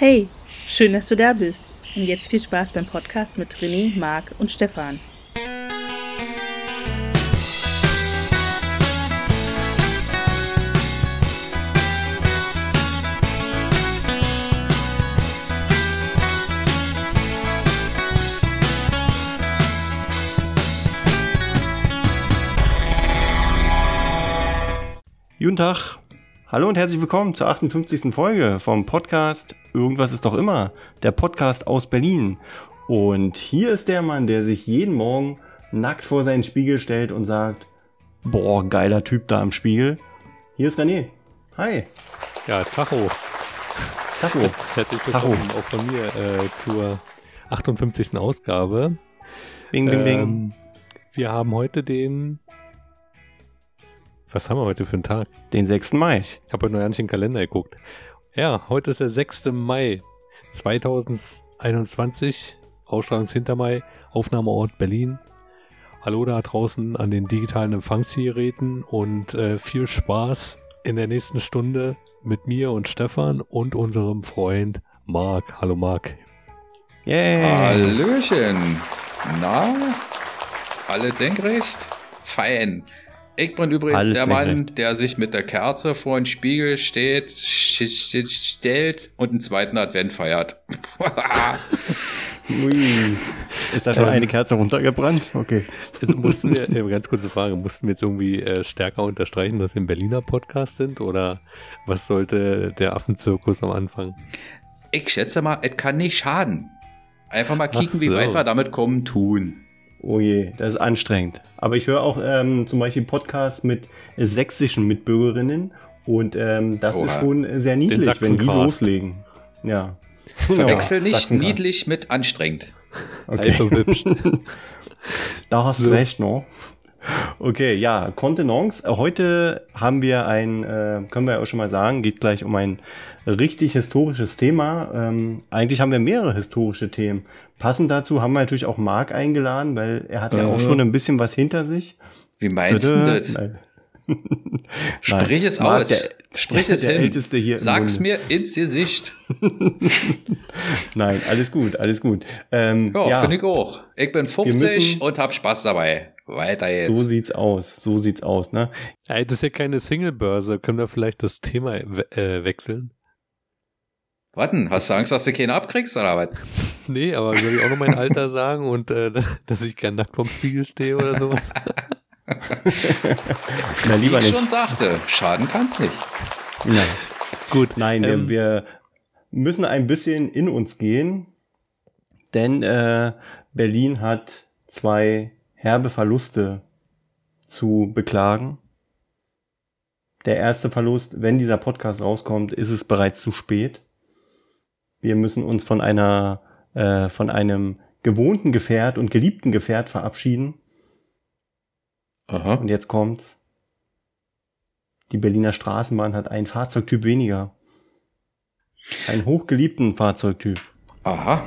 Hey, schön, dass du da bist. Und jetzt viel Spaß beim Podcast mit René, Marc und Stefan. Guten Tag. Hallo und herzlich willkommen zur 58. Folge vom Podcast Irgendwas ist doch immer, der Podcast aus Berlin. Und hier ist der Mann, der sich jeden Morgen nackt vor seinen Spiegel stellt und sagt, boah, geiler Typ da im Spiegel. Hier ist René. Hi. Ja, Tacho. Tacho. Herzlich willkommen Tacho. auch von mir äh, zur 58. Ausgabe. Bing, bing, bing. Ähm, wir haben heute den was haben wir heute für einen Tag? Den 6. Mai. Ich habe heute noch gar nicht in den Kalender geguckt. Ja, heute ist der 6. Mai 2021. Ausstrahlungshintermai, Aufnahmeort Berlin. Hallo da draußen an den digitalen Empfangsgeräten und äh, viel Spaß in der nächsten Stunde mit mir und Stefan und unserem Freund Marc. Hallo Marc. Yeah. Hallöchen. Na, alles senkrecht? Fein. Ich bin übrigens Alles der Mann, recht. der sich mit der Kerze vor den Spiegel steht, stellt und einen zweiten Advent feiert. Ui. Ist da schon ähm, eine Kerze runtergebrannt? Okay. Jetzt mussten wir, äh, ganz kurze Frage, mussten wir jetzt irgendwie äh, stärker unterstreichen, dass wir ein Berliner Podcast sind? Oder was sollte der Affenzirkus am Anfang? Ich schätze mal, es kann nicht schaden. Einfach mal kicken, so. wie weit wir damit kommen, tun. Oh je, das ist anstrengend. Aber ich höre auch ähm, zum Beispiel Podcasts mit sächsischen Mitbürgerinnen und ähm, das Oha. ist schon sehr niedlich, wenn die loslegen. Ja. Verwechsel genau, nicht niedlich mit anstrengend. Okay. hübsch. da hast du recht, no? Okay, ja, Kontenance. Heute haben wir ein, äh, können wir ja auch schon mal sagen, geht gleich um ein richtig historisches Thema. Ähm, eigentlich haben wir mehrere historische Themen. Passend dazu haben wir natürlich auch Marc eingeladen, weil er hat ja auch schon ein bisschen was hinter sich. Wie meinst du das? Sprich es Marc, aus. Der, Sprich es der hin. Älteste hier Sag's mir ins Gesicht. Nein, alles gut, alles gut. Ähm, ja, ja. finde ich auch. Ich bin 50 und hab Spaß dabei. Weiter jetzt. So sieht's aus. So sieht's aus, ne? Ja, das ist ja keine Single-Börse. Können wir vielleicht das Thema äh, wechseln? Warten, hast du Angst, dass du keinen abkriegst oder was? nee, aber soll ich auch noch mein Alter sagen und äh, dass ich gern nackt vorm Spiegel stehe oder sowas? Na, lieber Wie ich nicht. schon sagte, schaden kann's nicht. Nein. Gut, nein, ähm, wir, wir müssen ein bisschen in uns gehen, denn äh, Berlin hat zwei herbe Verluste zu beklagen. Der erste Verlust, wenn dieser Podcast rauskommt, ist es bereits zu spät. Wir müssen uns von einer, äh, von einem gewohnten Gefährt und geliebten Gefährt verabschieden. Aha. Und jetzt kommt's. Die Berliner Straßenbahn hat einen Fahrzeugtyp weniger. Einen hochgeliebten Fahrzeugtyp. Aha.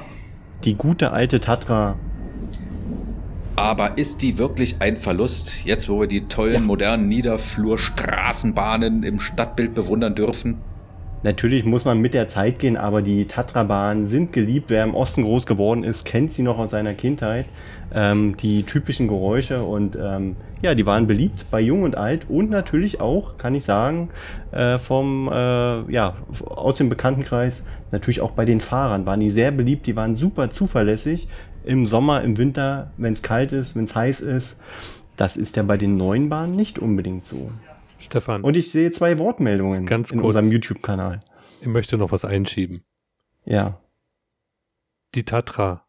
Die gute alte Tatra. Aber ist die wirklich ein Verlust, jetzt wo wir die tollen, ja. modernen Niederflurstraßenbahnen im Stadtbild bewundern dürfen? Natürlich muss man mit der Zeit gehen, aber die Tatra-Bahnen sind geliebt. Wer im Osten groß geworden ist, kennt sie noch aus seiner Kindheit. Ähm, die typischen Geräusche und ähm, ja, die waren beliebt bei Jung und Alt und natürlich auch, kann ich sagen, äh, vom äh, ja aus dem Bekanntenkreis natürlich auch bei den Fahrern waren die sehr beliebt. Die waren super zuverlässig im Sommer, im Winter, wenn es kalt ist, wenn es heiß ist. Das ist ja bei den neuen Bahnen nicht unbedingt so. Stefan. Und ich sehe zwei Wortmeldungen ganz in kurz, unserem YouTube-Kanal. Ich möchte noch was einschieben. Ja. Die Tatra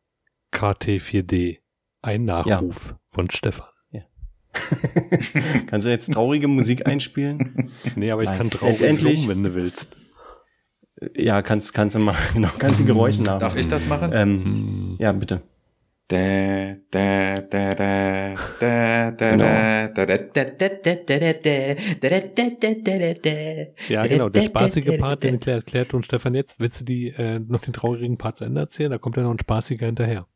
KT4D. Ein Nachruf ja. von Stefan. Ja. Kannst du jetzt traurige Musik einspielen? Nee, aber ich Nein. kann traurig summen, wenn du willst. Ja, kannst, kannst du machen. Genau, kannst die Geräusche nach. Darf ich das machen? Ähm, ja, bitte. Ja, genau, der spaßige Part, den erklärt uns Stefan jetzt. Willst du die, äh, noch den traurigen Part zu Ende erzählen? Da kommt ja noch ein spaßiger hinterher.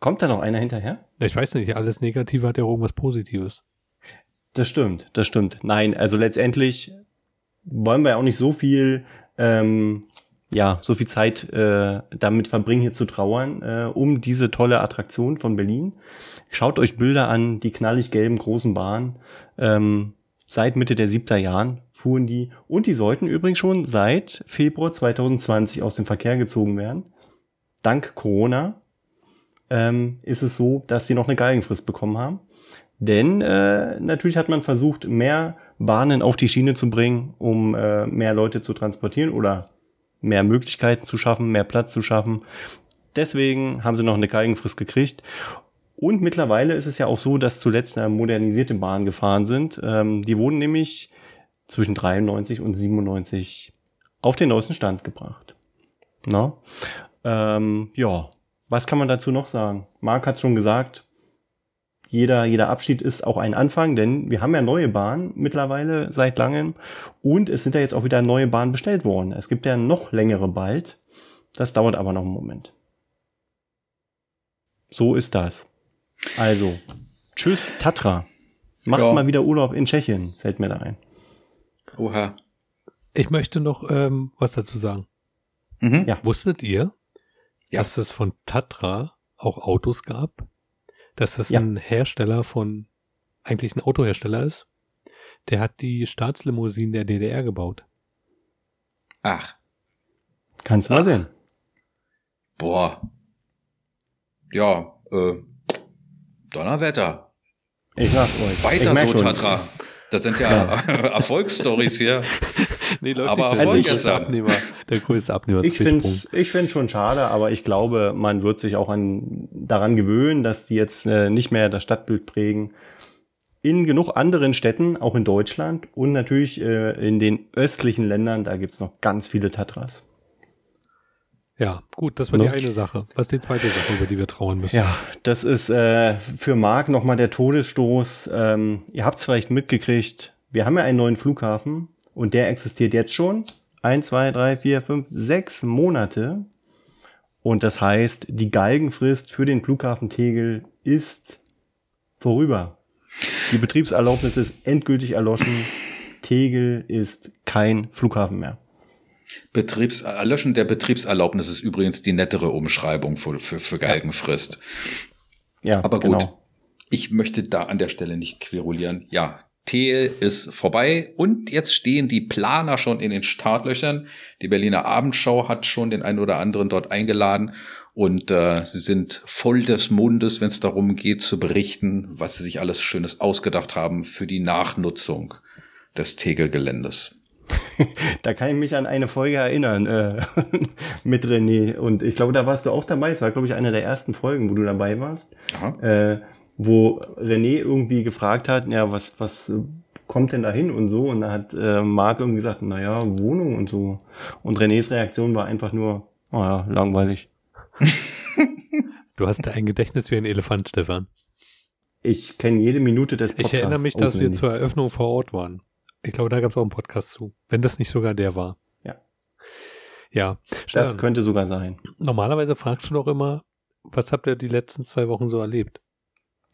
Kommt da noch einer hinterher? Ich weiß nicht, alles Negative hat ja auch irgendwas Positives. Das stimmt, das stimmt. Nein, also letztendlich wollen wir ja auch nicht so viel ähm, ja, so viel Zeit äh, damit verbringen, hier zu trauern, äh, um diese tolle Attraktion von Berlin. Schaut euch Bilder an, die knallig gelben großen Bahnen. Ähm, seit Mitte der 70er Jahren fuhren die und die sollten übrigens schon seit Februar 2020 aus dem Verkehr gezogen werden. Dank Corona ähm, ist es so, dass sie noch eine Galgenfrist bekommen haben. Denn äh, natürlich hat man versucht, mehr Bahnen auf die Schiene zu bringen, um äh, mehr Leute zu transportieren oder mehr Möglichkeiten zu schaffen, mehr Platz zu schaffen. Deswegen haben sie noch eine Galgenfrist gekriegt. Und mittlerweile ist es ja auch so, dass zuletzt modernisierte Bahn gefahren sind. Ähm, die wurden nämlich zwischen 93 und 97 auf den neuesten Stand gebracht. Na? Ähm, ja, was kann man dazu noch sagen? Marc hat schon gesagt, jeder, jeder Abschied ist auch ein Anfang, denn wir haben ja neue Bahnen mittlerweile seit langem und es sind ja jetzt auch wieder neue Bahnen bestellt worden. Es gibt ja noch längere bald. Das dauert aber noch einen Moment. So ist das. Also, tschüss Tatra. Macht ja. mal wieder Urlaub in Tschechien, fällt mir da ein. Oha. Ich möchte noch ähm, was dazu sagen. Mhm. Ja. Wusstet ihr, ja. dass es von Tatra auch Autos gab? Dass das ja. ein Hersteller von, eigentlich ein Autohersteller ist? Der hat die Staatslimousinen der DDR gebaut. Ach. Kannst mal sehen. Boah. Ja, äh, Donnerwetter. Ich sag's euch. Weiter ich so, schon. Tatra. Das sind ja, Erfolgsstories hier. nee, läuft aber nicht. Also ich, ist Abnehmer, der größte Abnehmer. Ich finde ich finde schon schade, aber ich glaube, man wird sich auch an, daran gewöhnen, dass die jetzt äh, nicht mehr das Stadtbild prägen. In genug anderen Städten, auch in Deutschland und natürlich äh, in den östlichen Ländern, da gibt's noch ganz viele Tatras. Ja, gut, das war no? die eine Sache. Was ist die zweite Sache, über die wir trauern müssen? Ja, das ist äh, für Marc nochmal der Todesstoß. Ähm, ihr habt es vielleicht mitgekriegt, wir haben ja einen neuen Flughafen und der existiert jetzt schon. Eins, zwei, drei, vier, fünf, sechs Monate. Und das heißt, die Galgenfrist für den Flughafen Tegel ist vorüber. Die Betriebserlaubnis ist endgültig erloschen. Tegel ist kein Flughafen mehr. Betriebs Erlöschen der Betriebserlaubnis ist übrigens die nettere Umschreibung für, für, für Galgenfrist. Ja, aber gut. Genau. Ich möchte da an der Stelle nicht querulieren. Ja, Tel ist vorbei und jetzt stehen die Planer schon in den Startlöchern. Die Berliner Abendschau hat schon den einen oder anderen dort eingeladen und äh, sie sind voll des Mundes, wenn es darum geht zu berichten, was sie sich alles Schönes ausgedacht haben für die Nachnutzung des Tegel-Geländes. da kann ich mich an eine Folge erinnern äh, mit René. Und ich glaube, da warst du auch dabei. Es war, glaube ich, eine der ersten Folgen, wo du dabei warst. Äh, wo René irgendwie gefragt hat, ja, was, was kommt denn da hin und so? Und da hat äh, Marc irgendwie gesagt, naja, Wohnung und so. Und Renés Reaktion war einfach nur, naja, oh langweilig. du hast da ein Gedächtnis wie ein Elefant, Stefan. Ich kenne jede Minute des Podcasts. Ich erinnere mich, dass wir zur Eröffnung vor Ort waren. Ich glaube, da gab es auch einen Podcast zu. Wenn das nicht sogar der war. Ja. Ja. Das ähm, könnte sogar sein. Normalerweise fragst du doch immer, was habt ihr die letzten zwei Wochen so erlebt?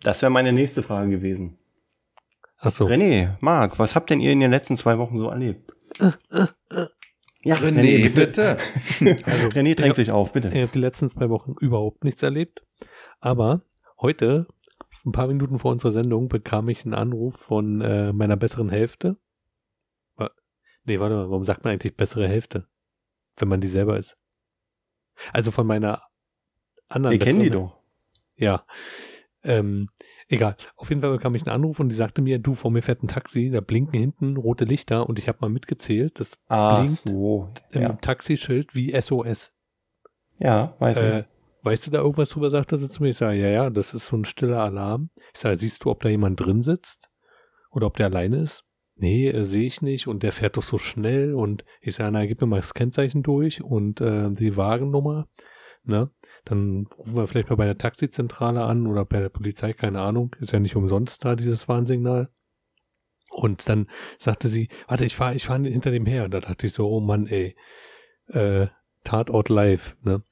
Das wäre meine nächste Frage gewesen. Ach so. René, Marc, was habt denn ihr in den letzten zwei Wochen so erlebt? Ja, René, René bitte. also, René drängt sich auf, bitte. Ich habe die letzten zwei Wochen überhaupt nichts erlebt. Aber heute, ein paar Minuten vor unserer Sendung, bekam ich einen Anruf von äh, meiner besseren Hälfte. Nee, warte mal, warum sagt man eigentlich bessere Hälfte? Wenn man die selber ist. Also von meiner anderen. Wir kennen die doch. Ja. Ähm, egal. Auf jeden Fall bekam ich einen Anruf und die sagte mir, du, vor mir fährt ein Taxi, da blinken hinten rote Lichter und ich habe mal mitgezählt, das ah, blinkt so. im ja. Taxischild wie SOS. Ja, weiß äh, ich. Weißt du da irgendwas drüber, sagte sie zu mir. Ich sage, ja, ja, das ist so ein stiller Alarm. Ich sage, siehst du, ob da jemand drin sitzt? Oder ob der alleine ist? nee, äh, sehe ich nicht und der fährt doch so schnell und ich sage, na, gib mir mal das Kennzeichen durch und äh, die Wagennummer, ne? Dann rufen wir vielleicht mal bei der Taxizentrale an oder bei der Polizei, keine Ahnung, ist ja nicht umsonst da dieses Warnsignal. Und dann sagte sie, warte, ich fahre ich fahr hinter dem her. Und da dachte ich so, oh Mann, ey, äh, Tatort live, ne?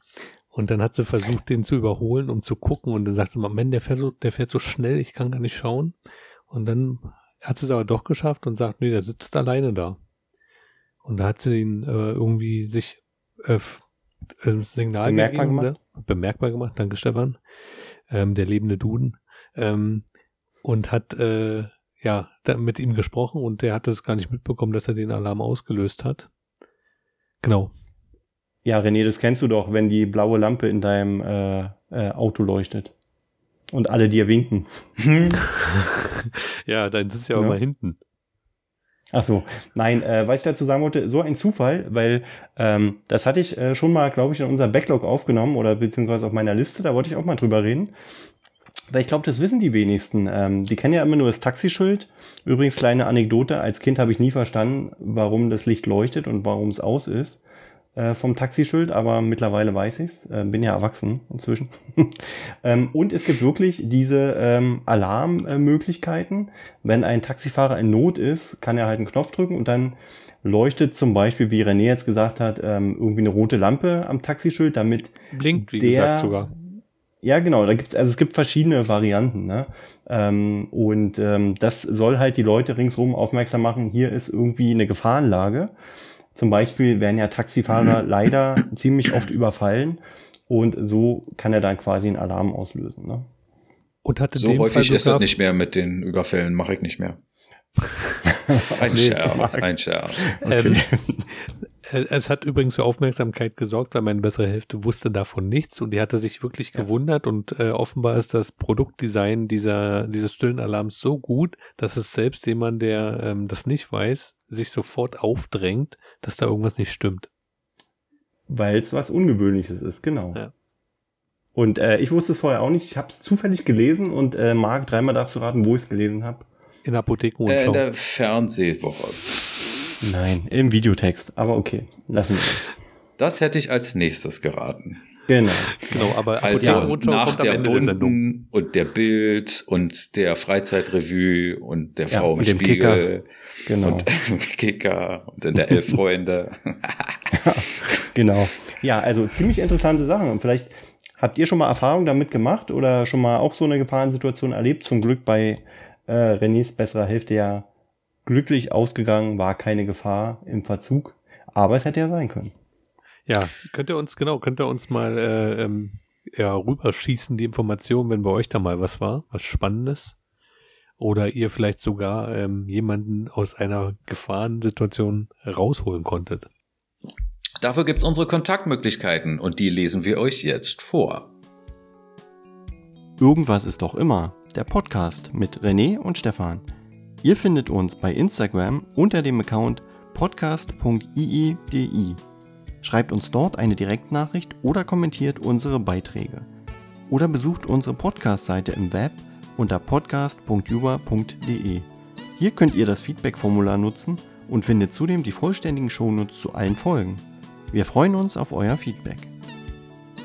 Und dann hat sie versucht, den zu überholen, um zu gucken. Und dann sagte sie, Mann, der fährt so, der fährt so schnell, ich kann gar nicht schauen. Und dann hat es aber doch geschafft und sagt, nee, der sitzt alleine da. Und da hat sie ihn äh, irgendwie sich äh, äh, Signal bemerkbar gegeben, gemacht. Ne? bemerkbar gemacht, danke Stefan, ähm, der lebende Duden, ähm, und hat äh, ja mit ihm gesprochen und der hat es gar nicht mitbekommen, dass er den Alarm ausgelöst hat. Genau. Ja, René, das kennst du doch, wenn die blaue Lampe in deinem äh, äh, Auto leuchtet. Und alle dir winken. ja, dann es ja auch Ja. mal hinten. Ach so, nein, äh, was ich dazu sagen wollte, so ein Zufall, weil ähm, das hatte ich äh, schon mal, glaube ich, in unserem Backlog aufgenommen oder beziehungsweise auf meiner Liste, da wollte ich auch mal drüber reden. Weil ich glaube, das wissen die wenigsten. Ähm, die kennen ja immer nur das Taxischild. Übrigens, kleine Anekdote, als Kind habe ich nie verstanden, warum das Licht leuchtet und warum es aus ist äh, vom Taxischild, aber mittlerweile weiß ich's. Äh, bin ja erwachsen inzwischen. ähm, und es gibt wirklich diese ähm, Alarmmöglichkeiten. Wenn ein Taxifahrer in Not ist, kann er halt einen Knopf drücken und dann leuchtet zum Beispiel, wie René jetzt gesagt hat, ähm, irgendwie eine rote Lampe am Taxischild, damit Blinkt, wie Der- gesagt, sogar. ja, genau. Da gibt's, also es gibt verschiedene Varianten, ne? Ähm, und ähm, das soll halt die Leute ringsherum aufmerksam machen, hier ist irgendwie eine Gefahrenlage. Zum Beispiel werden ja Taxifahrer leider ziemlich oft überfallen und so kann er dann quasi einen Alarm auslösen. Ne? Und hatte So dem Fall häufig ist das nicht mehr mit den Überfällen, mache ich nicht mehr. Ein Nee, Scherz, ein Scherz. Ähm, äh, es hat übrigens für Aufmerksamkeit gesorgt, weil meine bessere Hälfte wusste davon nichts und die hatte sich wirklich gewundert und äh, offenbar ist das Produktdesign dieser, dieses stillen Alarms so gut, dass es selbst jemand, der ähm, das nicht weiß, sich sofort aufdrängt, dass da irgendwas nicht stimmt. Weil es was Ungewöhnliches ist, genau. Ja. Und äh, ich wusste es vorher auch nicht. Ich habe es zufällig gelesen und äh, Marc, dreimal darfst du raten, wo ich es gelesen habe. In der Apotheke Äh, in und der Fernsehwoche. Nein, im Videotext. Aber okay, lassen wir das. Das hätte ich als nächstes geraten. Genau. Genau, aber Also und nach der. Bunten und der Bild und der Freizeitrevue und der Ja, Frau im und dem Spiegel Genau. und im Kicker und in der Elf Freunde. Genau. Ja, also ziemlich interessante Sachen. Und vielleicht habt ihr schon mal Erfahrung damit gemacht oder schon mal auch so eine Gefahrensituation erlebt. Zum Glück bei äh, Renés besserer Hälfte ja glücklich ausgegangen, war keine Gefahr im Verzug. Aber es hätte ja sein können. Ja, könnt ihr uns, genau, könnt ihr uns mal äh, ähm, ja, rüberschießen, die Informationen, wenn bei euch da mal was war, was Spannendes. Oder ihr vielleicht sogar ähm, jemanden aus einer Gefahrensituation rausholen konntet. Dafür gibt's unsere Kontaktmöglichkeiten und die lesen wir euch jetzt vor. Irgendwas ist doch immer. Der Podcast mit René und Stefan. Ihr findet uns bei Instagram unter dem Account podcast.iigi. Schreibt uns dort eine Direktnachricht oder kommentiert unsere Beiträge. Oder besucht unsere Podcast-Seite im Web unter podcast.juba.de. Hier könnt ihr das Feedback-Formular nutzen und findet zudem die vollständigen Shownotes zu allen Folgen. Wir freuen uns auf euer Feedback.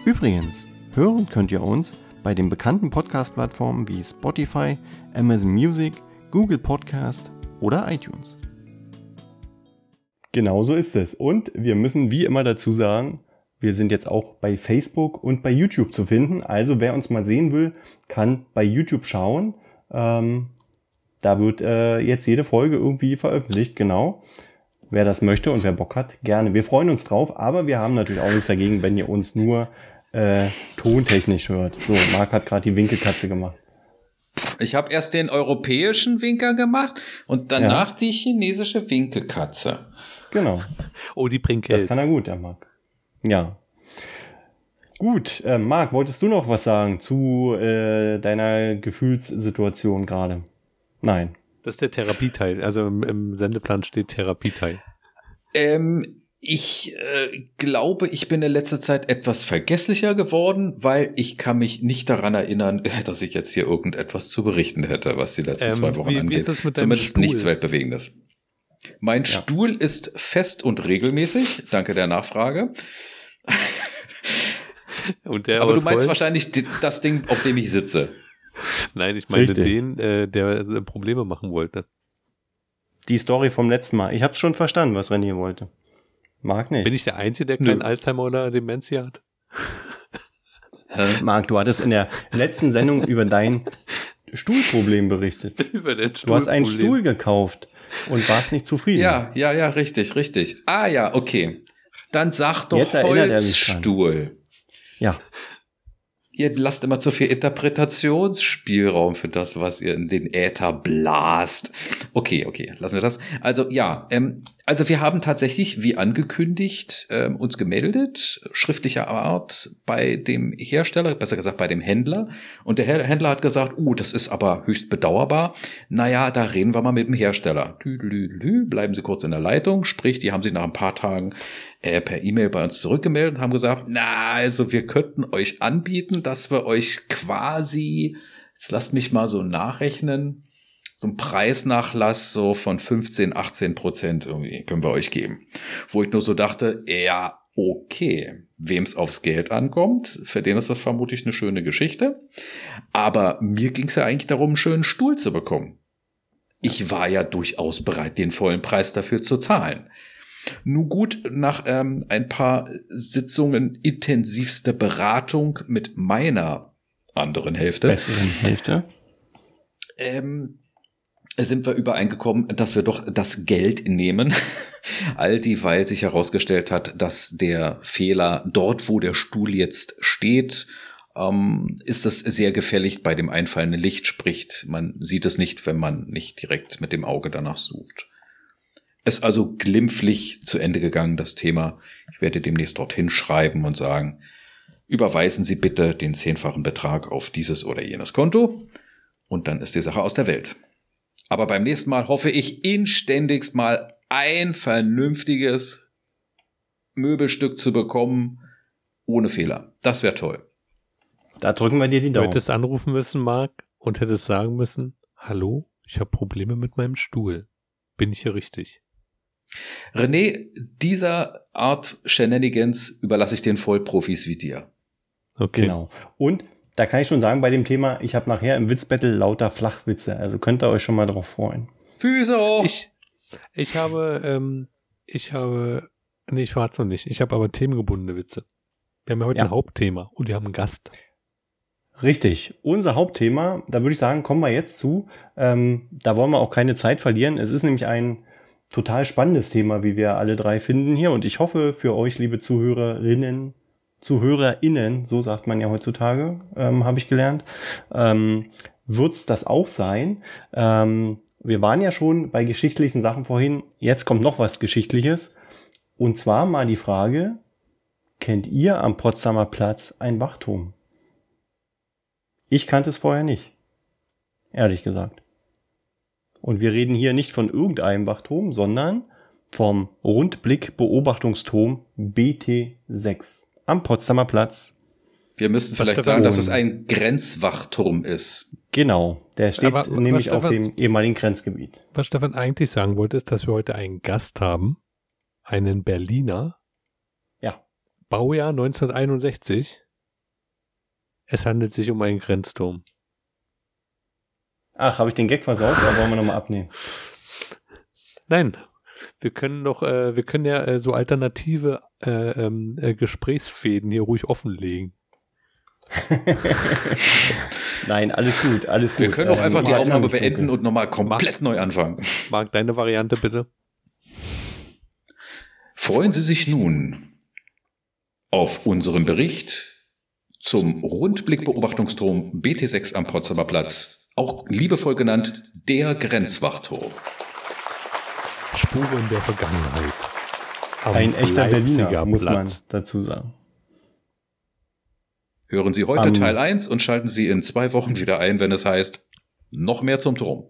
Übrigens, hören könnt ihr uns bei den bekannten Podcast-Plattformen wie Spotify, Amazon Music, Google Podcast oder iTunes. Genau so ist es. Und wir müssen wie immer dazu sagen, wir sind jetzt auch bei Facebook und bei YouTube zu finden. Also wer uns mal sehen will, kann bei YouTube schauen. Ähm, da wird äh, jetzt jede Folge irgendwie veröffentlicht, genau. Wer das möchte und wer Bock hat, gerne. Wir freuen uns drauf, aber wir haben natürlich auch nichts dagegen, wenn ihr uns nur äh, tontechnisch hört. So, Marc hat gerade die Winkelkatze gemacht. Ich habe erst den europäischen Winker gemacht und danach die chinesische Winkelkatze. Genau. Oh, die bringt Das Geld. kann er gut, der Marc. Ja. Gut, äh, Marc, wolltest du noch was sagen zu äh, deiner Gefühlssituation gerade? Nein. Das ist der Therapieteil. Also im, im Sendeplan steht Therapieteil. Ähm, ich äh, glaube, ich bin in letzter Zeit etwas vergesslicher geworden, weil ich kann mich nicht daran erinnern, dass ich jetzt hier irgendetwas zu berichten hätte, was die letzten Ähm, zwei Wochen wie- wie angeht. ist es mit deinem Zumindest Stuhl? nichts Weltbewegendes. Mein Ja. Stuhl ist fest und regelmäßig. Danke der Nachfrage. Und der Aber du meinst Holz? wahrscheinlich das Ding, auf dem ich sitze. Nein, ich meinte Richtig. den, äh, der Probleme machen wollte. Die Story vom letzten Mal. Ich hab's schon verstanden, was René wollte. Marc nicht. Bin ich der Einzige, der Nö. keinen Alzheimer oder Demenz hier hat? Hä? Marc, du hattest in der letzten Sendung über dein Stuhlproblem berichtet. Über den Du hast einen. Stuhl gekauft und warst nicht zufrieden. Ja, ja, ja, richtig, richtig. Ah ja, okay. Dann sag doch Jetzt Holzstuhl. Ja. Ihr lasst immer zu viel Interpretationsspielraum für das, was ihr in den Äther blast. Okay, okay, lassen wir das. Also ja, ähm, also wir haben tatsächlich, wie angekündigt, ähm, uns gemeldet, schriftlicher Art bei dem Hersteller, besser gesagt bei dem Händler. Und der Händler hat gesagt, uh, das ist aber höchst bedauerbar. Naja, da reden wir mal mit dem Hersteller. Bleiben Sie kurz in der Leitung. Sprich, die haben sich nach ein paar Tagen äh, per E-Mail bei uns zurückgemeldet und haben gesagt, na, also wir könnten euch anbieten, dass wir euch quasi, jetzt lasst mich mal so nachrechnen, so ein Preisnachlass so von 15, 18 Prozent irgendwie können wir euch geben. Wo ich nur so dachte, ja, okay, wem's aufs Geld ankommt, für den ist das vermutlich eine schöne Geschichte. Aber mir ging's ja eigentlich darum, einen schönen Stuhl zu bekommen. Ich war ja durchaus bereit, den vollen Preis dafür zu zahlen. Nun gut, nach ähm, ein paar Sitzungen intensivster Beratung mit meiner anderen Hälfte. Besseren Hälfte. Ähm, sind wir übereingekommen, dass wir doch das Geld nehmen. All die, weil sich herausgestellt hat, dass der Fehler dort, wo der Stuhl jetzt steht, ähm, ist das sehr gefällig bei dem einfallenden Licht, spricht man sieht es nicht, wenn man nicht direkt mit dem Auge danach sucht. Ist also glimpflich zu Ende gegangen, das Thema. Ich werde demnächst dorthin schreiben und sagen, überweisen Sie bitte den zehnfachen Betrag auf dieses oder jenes Konto und dann ist die Sache aus der Welt. Aber beim nächsten Mal hoffe ich inständigst mal ein vernünftiges Möbelstück zu bekommen, ohne Fehler. Das wäre toll. Da drücken wir dir die Daumen. Du hättest anrufen müssen, Marc, und hättest sagen müssen, hallo, ich habe Probleme mit meinem Stuhl. Bin ich hier richtig? René, dieser Art Shenanigans überlasse ich den Vollprofis wie dir. Okay. Genau. Und da kann ich schon sagen, bei dem Thema, ich habe nachher im Witzbattle lauter Flachwitze. Also könnt ihr euch schon mal drauf freuen. Füße hoch! Ich, ich habe, ähm, ich habe, nee, ich verrate noch nicht. Ich habe aber themengebundene Witze. Wir haben ja heute ja. ein Hauptthema und wir haben einen Gast. Richtig. Unser Hauptthema, da würde ich sagen, kommen wir jetzt zu. Ähm, da wollen wir auch keine Zeit verlieren. Es ist nämlich ein total spannendes Thema, wie wir alle drei finden hier. Und ich hoffe für euch, liebe Zuhörerinnen, ZuhörerInnen, so sagt man ja heutzutage, ähm, habe ich gelernt, ähm, wird's das auch sein. Ähm, wir waren ja schon bei geschichtlichen Sachen vorhin. Jetzt kommt noch was Geschichtliches. Und zwar mal die Frage, kennt ihr am Potsdamer Platz ein Wachturm? Ich kannte es vorher nicht. Ehrlich gesagt. Und wir reden hier nicht von irgendeinem Wachturm, sondern vom Rundblick-Beobachtungsturm BT6 am Potsdamer Platz. Wir müssten vielleicht sagen, dass es ein Grenzwachturm ist. Genau, der steht Aber, nämlich Stefan, auf dem ehemaligen Grenzgebiet. Was Stefan eigentlich sagen wollte, ist, dass wir heute einen Gast haben, einen Berliner. Ja. Baujahr 1961. Es handelt sich um einen Grenzturm. Ach, habe ich den Gag versaut oder wollen wir nochmal abnehmen? Nein, wir können doch, äh, wir können ja äh, so alternative äh, ähm, äh, Gesprächsfäden hier ruhig offenlegen. Nein, alles gut, alles gut. Wir können auch also, einfach die Aufnahme beenden und nochmal komplett neu anfangen. Marc, deine Variante bitte. Freuen Sie sich nun auf unseren Bericht zum Rundblickbeobachtungsturm BT6 am Potsdamer Platz, auch liebevoll genannt der Grenzwachturm. Spuren der Vergangenheit. Ein echter Leipziger Berliner, muss man dazu sagen. Hören Sie heute um, Teil 1 und schalten Sie in zwei Wochen wieder ein, wenn es heißt, noch mehr zum Turm.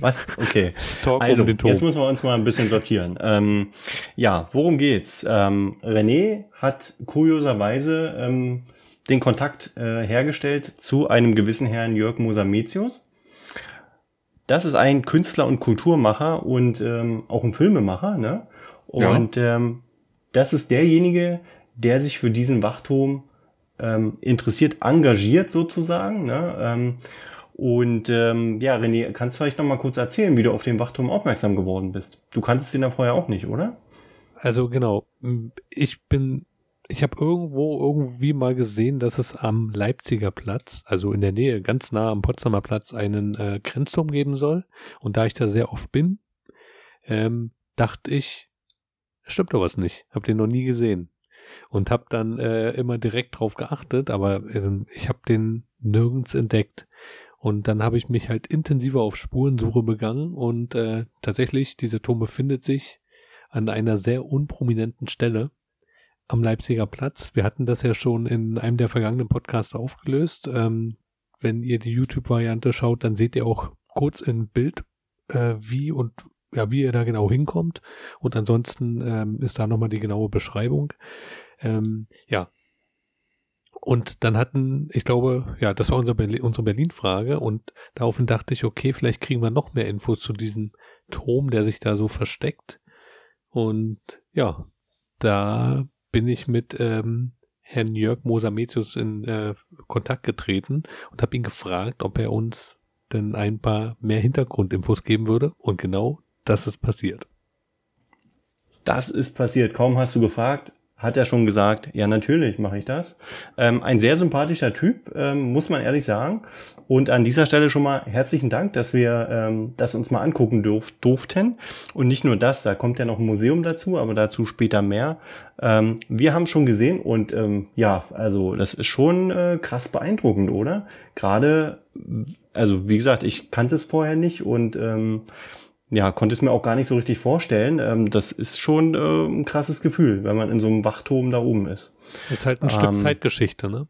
Was? Okay. Talk also, um jetzt müssen wir uns mal ein bisschen sortieren. Ähm, ja, worum geht's? Ähm, René hat kurioserweise ähm, den Kontakt äh, hergestellt zu einem gewissen Herrn Jörg Mosametius. Das ist ein Künstler und Kulturmacher und ähm, auch ein Filmemacher, ne? Und ja. ähm, das ist derjenige, der sich für diesen Wachturm ähm, interessiert, engagiert sozusagen. Ne? Ähm, und ähm, ja, René, kannst du vielleicht noch mal kurz erzählen, wie du auf den Wachturm aufmerksam geworden bist? Du kanntest den ja vorher auch nicht, oder? Also genau, ich bin ich habe irgendwo irgendwie mal gesehen, dass es am Leipziger Platz, also in der Nähe, ganz nah am Potsdamer Platz, einen äh, Grenzturm geben soll. Und da ich da sehr oft bin, ähm, dachte ich, stimmt doch was nicht. Hab den noch nie gesehen. Und hab dann äh, immer direkt drauf geachtet, aber äh, ich habe den nirgends entdeckt. Und dann habe ich mich halt intensiver auf Spurensuche begangen und äh, tatsächlich, dieser Turm befindet sich an einer sehr unprominenten Stelle am Leipziger Platz. Wir hatten das ja schon in einem der vergangenen Podcasts aufgelöst. Ähm, wenn ihr die YouTube-Variante schaut, dann seht ihr auch kurz in Bild, äh, wie und ja, wie ihr da genau hinkommt. Und ansonsten ähm, ist da nochmal die genaue Beschreibung. Ähm, ja. Und dann hatten, ich glaube, ja, das war unser Berlin, unsere Berlin-Frage und daraufhin dachte ich, okay, vielleicht kriegen wir noch mehr Infos zu diesem Turm, der sich da so versteckt. Und ja, da bin ich mit ähm, Herrn Jörg Moser-Metius in äh, Kontakt getreten und habe ihn gefragt, ob er uns denn ein paar mehr Hintergrundinfos geben würde. Und genau das ist passiert. Das ist passiert. Kaum hast du gefragt, hat er schon gesagt, ja natürlich mache ich das. Ähm, ein sehr sympathischer Typ, ähm, muss man ehrlich sagen. Und an dieser Stelle schon mal herzlichen Dank, dass wir ähm, das uns mal angucken durf durften. Und nicht nur das, da kommt ja noch ein Museum dazu, aber dazu später mehr. Ähm, wir haben schon gesehen und ähm, ja, also das ist schon äh, krass beeindruckend, oder? Gerade, also wie gesagt, ich kannte es vorher nicht und ähm, ja, konnte es mir auch gar nicht so richtig vorstellen. Ähm, das ist schon äh, ein krasses Gefühl, wenn man in so einem Wachturm da oben ist. Ist halt ein ähm, Stück Zeitgeschichte, ne?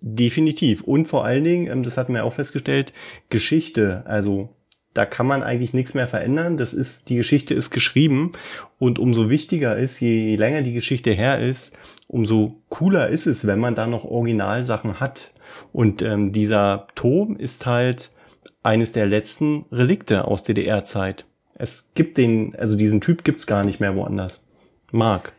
Definitiv. Und vor allen Dingen, ähm, das hatten wir auch festgestellt, Geschichte. Also da kann man eigentlich nichts mehr verändern. Das ist, die Geschichte ist geschrieben. Und umso wichtiger ist, je länger die Geschichte her ist, umso cooler ist es, wenn man da noch Originalsachen hat. Und ähm, dieser Turm ist halt eines der letzten Relikte aus DDR-Zeit. Es gibt den, also diesen Typ gibt's gar nicht mehr woanders. Mark.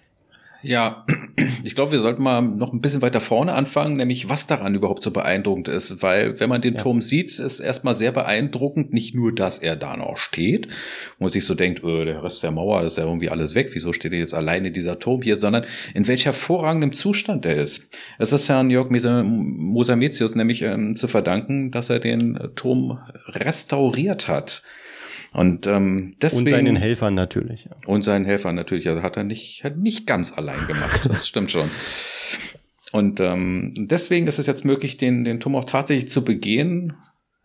Ja, ich glaube, wir sollten mal noch ein bisschen weiter vorne anfangen, nämlich was daran überhaupt so beeindruckend ist, weil wenn man den ja. Turm sieht, ist erstmal sehr beeindruckend, nicht nur, dass er da noch steht, wo man sich so denkt, öh, der Rest der Mauer, das ist ja irgendwie alles weg, wieso steht jetzt alleine dieser Turm hier, sondern in welcher hervorragendem Zustand er ist. Es ist Herrn Jörg Mosametius nämlich ähm, zu verdanken, dass er den Turm restauriert hat. Und ähm, deswegen. Und seinen Helfern natürlich. Ja. Und seinen Helfern natürlich. Also hat er nicht, hat nicht ganz allein gemacht. Das stimmt schon. Und ähm, deswegen ist es jetzt möglich, den, den Turm auch tatsächlich zu begehen.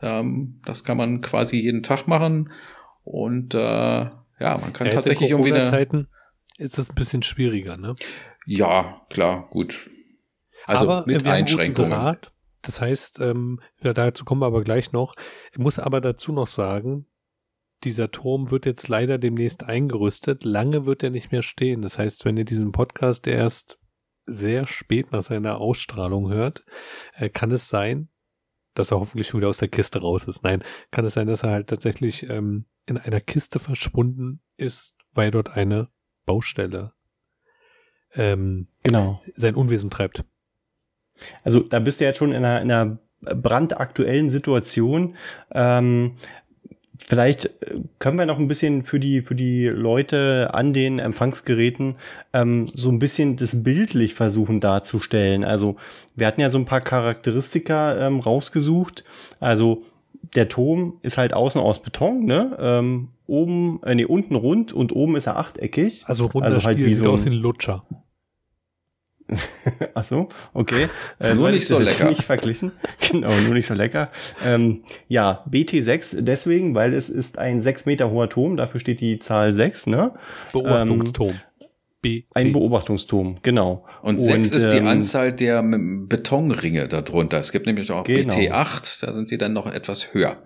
Ähm, das kann man quasi jeden Tag machen. Und äh, ja, man kann ja, tatsächlich irgendwie. In Zeiten ist das ein bisschen schwieriger, ne? Ja, klar, gut. Also aber mit Einschränkungen. Draht. Das heißt, ähm, ja, dazu kommen wir aber gleich noch. Ich muss aber dazu noch sagen, dieser Turm wird jetzt leider demnächst eingerüstet. Lange wird er nicht mehr stehen. Das heißt, wenn ihr diesen Podcast erst sehr spät nach seiner Ausstrahlung hört, äh, kann es sein, dass er hoffentlich schon wieder aus der Kiste raus ist. Nein, kann es sein, dass er halt tatsächlich ähm, in einer Kiste verschwunden ist, weil dort eine Baustelle ähm, genau. sein Unwesen treibt. Also da bist du jetzt schon in einer, in einer brandaktuellen Situation. Ähm, Vielleicht äh, können wir noch ein bisschen für die, für die Leute an den Empfangsgeräten ähm, so ein bisschen das bildlich versuchen darzustellen. Also wir hatten ja so ein paar Charakteristika ähm, rausgesucht. Also der Turm ist halt außen aus Beton, ne? Ähm, oben, äh, nee, unten rund und oben ist er achteckig. Also runder also halt Stiel, wie so sieht aus wie ein Lutscher. Ach so, okay. Äh, nur nicht so lecker. Nicht verglichen. Genau, nur nicht so lecker. Ähm, ja, BT6 deswegen, weil es ist ein sechs Meter hoher Turm, dafür steht die Zahl 6, ne? Beobachtungsturm. Ähm, BT. Ein Beobachtungsturm, genau. Und 6 ist die ähm, Anzahl der Betonringe darunter. Es gibt nämlich auch genau. BT8, da sind die dann noch etwas höher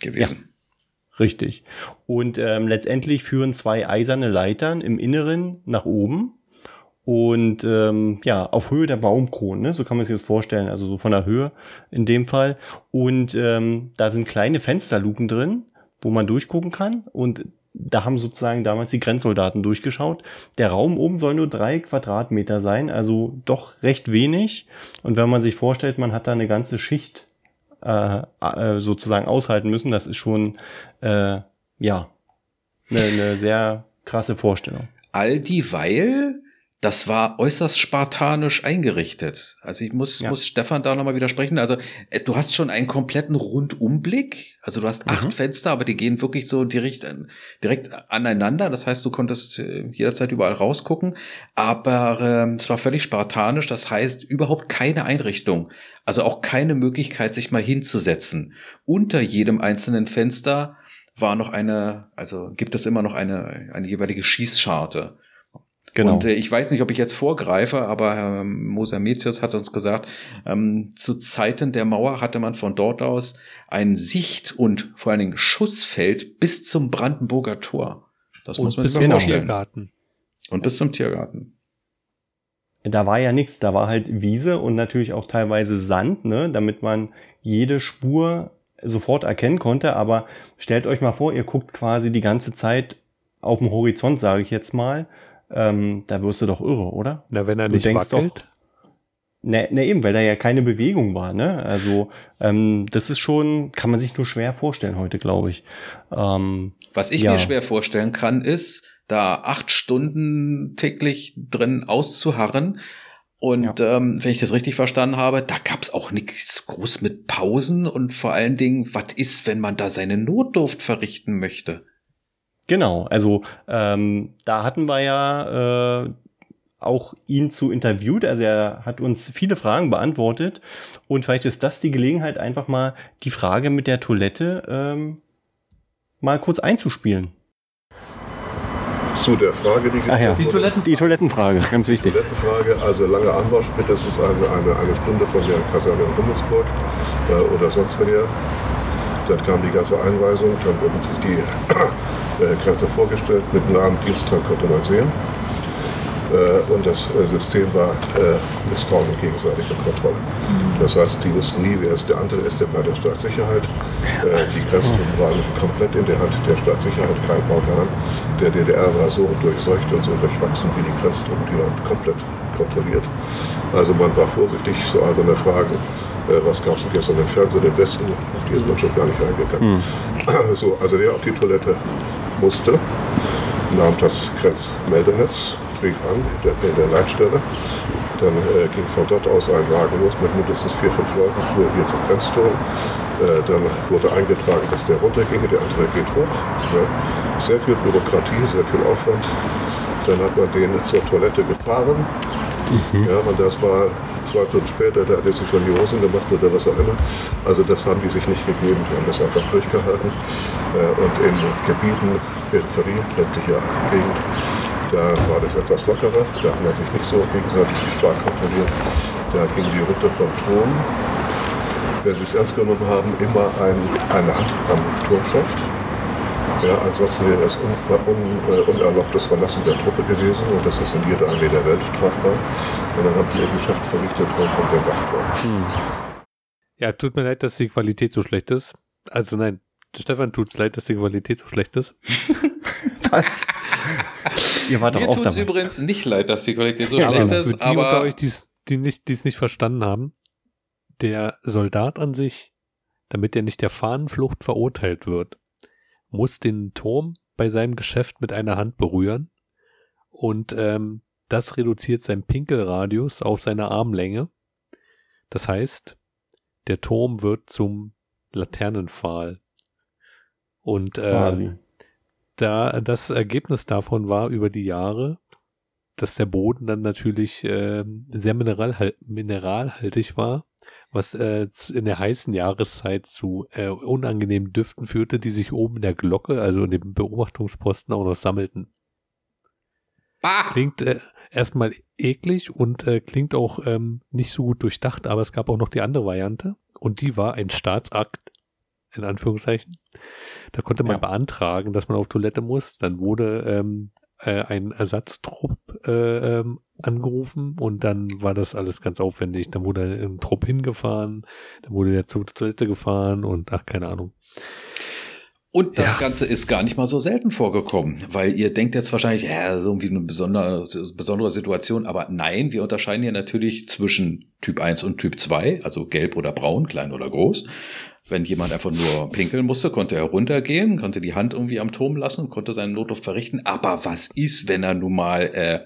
gewesen. Ja. Richtig. Und ähm, letztendlich führen zwei eiserne Leitern im Inneren nach oben und ähm, ja, auf Höhe der Baumkronen, ne? so kann man sich das vorstellen, also so von der Höhe in dem Fall. Und ähm, da sind kleine Fensterluken drin, wo man durchgucken kann und da haben sozusagen damals die Grenzsoldaten durchgeschaut. Der Raum oben soll nur drei Quadratmeter sein, also doch recht wenig. Und wenn man sich vorstellt, man hat da eine ganze Schicht äh, äh, sozusagen aushalten müssen, das ist schon äh, ja eine, eine sehr krasse Vorstellung. All dieweil das war äußerst spartanisch eingerichtet. Also ich muss, ja. muss Stefan da nochmal widersprechen. Also äh, du hast schon einen kompletten Rundumblick. Also du hast acht mhm. Fenster, aber die gehen wirklich so direkt, direkt aneinander. Das heißt, du konntest äh, jederzeit überall rausgucken. Aber ähm, es war völlig spartanisch. Das heißt, überhaupt keine Einrichtung. Also auch keine Möglichkeit, sich mal hinzusetzen. Unter jedem einzelnen Fenster war noch eine, also gibt es immer noch eine, eine jeweilige Schießscharte. Genau. Und äh, ich weiß nicht, ob ich jetzt vorgreife, aber Herr Moser Metius hat uns gesagt, ähm, zu Zeiten der Mauer hatte man von dort aus ein Sicht- und vor allen Dingen Schussfeld bis zum Brandenburger Tor. Das und muss man bis sich mal vorstellen. Tiergarten. Und bis zum Tiergarten. Da war ja nichts, da war halt Wiese und natürlich auch teilweise Sand, ne, damit man jede Spur sofort erkennen konnte. Aber stellt euch mal vor, ihr guckt quasi die ganze Zeit auf dem Horizont, sage ich jetzt mal, ähm, da wirst du doch irre, oder? Na, wenn er du nicht wackelt. Doch, Ne, ne, eben, weil da ja keine Bewegung war, ne? Also ähm, das ist schon, kann man sich nur schwer vorstellen heute, glaube ich. Ähm, Was ich ja. mir schwer vorstellen kann, ist, da acht Stunden täglich drin auszuharren. Und ja. ähm, wenn ich das richtig verstanden habe, da gab es auch nichts groß mit Pausen und vor allen Dingen, was ist, wenn man da seine Notdurft verrichten möchte? Genau, also ähm, da hatten wir ja äh, auch ihn zu interviewt. Also er hat uns viele Fragen beantwortet. Und vielleicht ist das die Gelegenheit, einfach mal die Frage mit der Toilette ähm, mal kurz einzuspielen. Zu der Frage, die, Ach ja. die, Toiletten die Toilettenfrage, ganz wichtig. Toilettenfrage, also lange Anmarsch, bitte, das ist eine, eine, eine Stunde von der Kaserne in Rummelsburg äh, oder sonst woher. Dann kam die ganze Einweisung, dann wurden die äh, Grenze vorgestellt. Mit Namen, Dienstgrad konnte man sehen. Äh, und das äh, System war äh, Misstrauen und gegenseitige Kontrolle. Das heißt, die wussten nie, wer ist der andere, ist der bei der Staatssicherheit. Äh, die Grenzen waren komplett in der Hand der Staatssicherheit, kein Bautan. Der DDR war so durchseucht und so durchwachsen wie die Grenztruppen, die waren komplett kontrolliert. Also man war vorsichtig, so alberne Fragen äh, was gab es gestern im Fernsehen im Westen, auf die ist man schon gar nicht eingegangen. Hm. So, also wer auf die Toilette musste, nahm das Grenzmeldenetz, rief an in der, Leitstelle. Dann äh, ging von dort aus ein Wagen los mit mindestens vier, fünf Leuten, fuhr hier zum Grenzturm. Äh, dann wurde eingetragen, dass der runterginge, der andere geht hoch. Ja. Sehr viel Bürokratie, sehr viel Aufwand. Dann hat man den zur Toilette gefahren. Mhm. Ja, und das war zwei Stunden später, da hat er sich schon die Hosen gemacht oder was auch immer. Also das haben die sich nicht gegeben, die haben das einfach durchgehalten. Äh, und in Gebieten, Peripherie, ländlicher Gegend, da war das etwas lockerer, da hat man sich nicht so gegenseitig stark kontrolliert. Da ging die Route vom Turm, wenn sie es ernst genommen haben, immer ein, eine Hand am Turmschaft ja, ansonsten wäre es un, un, äh, unerlaubtes Verlassen der Truppe gewesen und das ist in jeder Armee der Welt strafbar. Und dann haben die ihr Geschäft verrichtet und von der Wacht hm. Ja, tut mir leid, dass die Qualität so schlecht ist. Also nein, Stefan tut es leid, dass die Qualität so schlecht ist. Was? Ihr wart doch auch dabei. Mir übrigens nicht leid, dass die Qualität so ja, schlecht aber ist. Für die aber unter euch, die's, die nicht, es nicht verstanden haben, der Soldat an sich, damit er nicht der Fahnenflucht verurteilt wird, muss den Turm bei seinem Geschäft mit einer Hand berühren und ähm, das reduziert seinen Pinkelradius auf seine Armlänge. Das heißt, der Turm wird zum Laternenpfahl. Und äh, da das Ergebnis davon war über die Jahre, dass der Boden dann natürlich äh, sehr mineralhal mineralhaltig war was äh, in der heißen Jahreszeit zu äh, unangenehmen Düften führte, die sich oben in der Glocke, also in dem Beobachtungsposten, auch noch sammelten. Bah! Klingt äh, erstmal eklig und äh, klingt auch ähm, nicht so gut durchdacht, aber es gab auch noch die andere Variante und die war ein Staatsakt, in Anführungszeichen. Da konnte man ja. beantragen, dass man auf Toilette muss. Dann wurde ähm, äh, ein Ersatztrupp äh, ähm, angerufen und dann war das alles ganz aufwendig. Dann wurde ein Trupp hingefahren, dann wurde der zur Toilette gefahren und ach, keine Ahnung. Und das ja. Ganze ist gar nicht mal so selten vorgekommen, weil ihr denkt jetzt wahrscheinlich, ja, so irgendwie eine besondere, besondere Situation, aber nein, wir unterscheiden hier natürlich zwischen Typ 1 und Typ 2, also gelb oder braun, klein oder groß. Wenn jemand einfach nur pinkeln musste, konnte er runtergehen, konnte die Hand irgendwie am Turm lassen, konnte seinen Notdurft verrichten. Aber was ist, wenn er nun mal äh,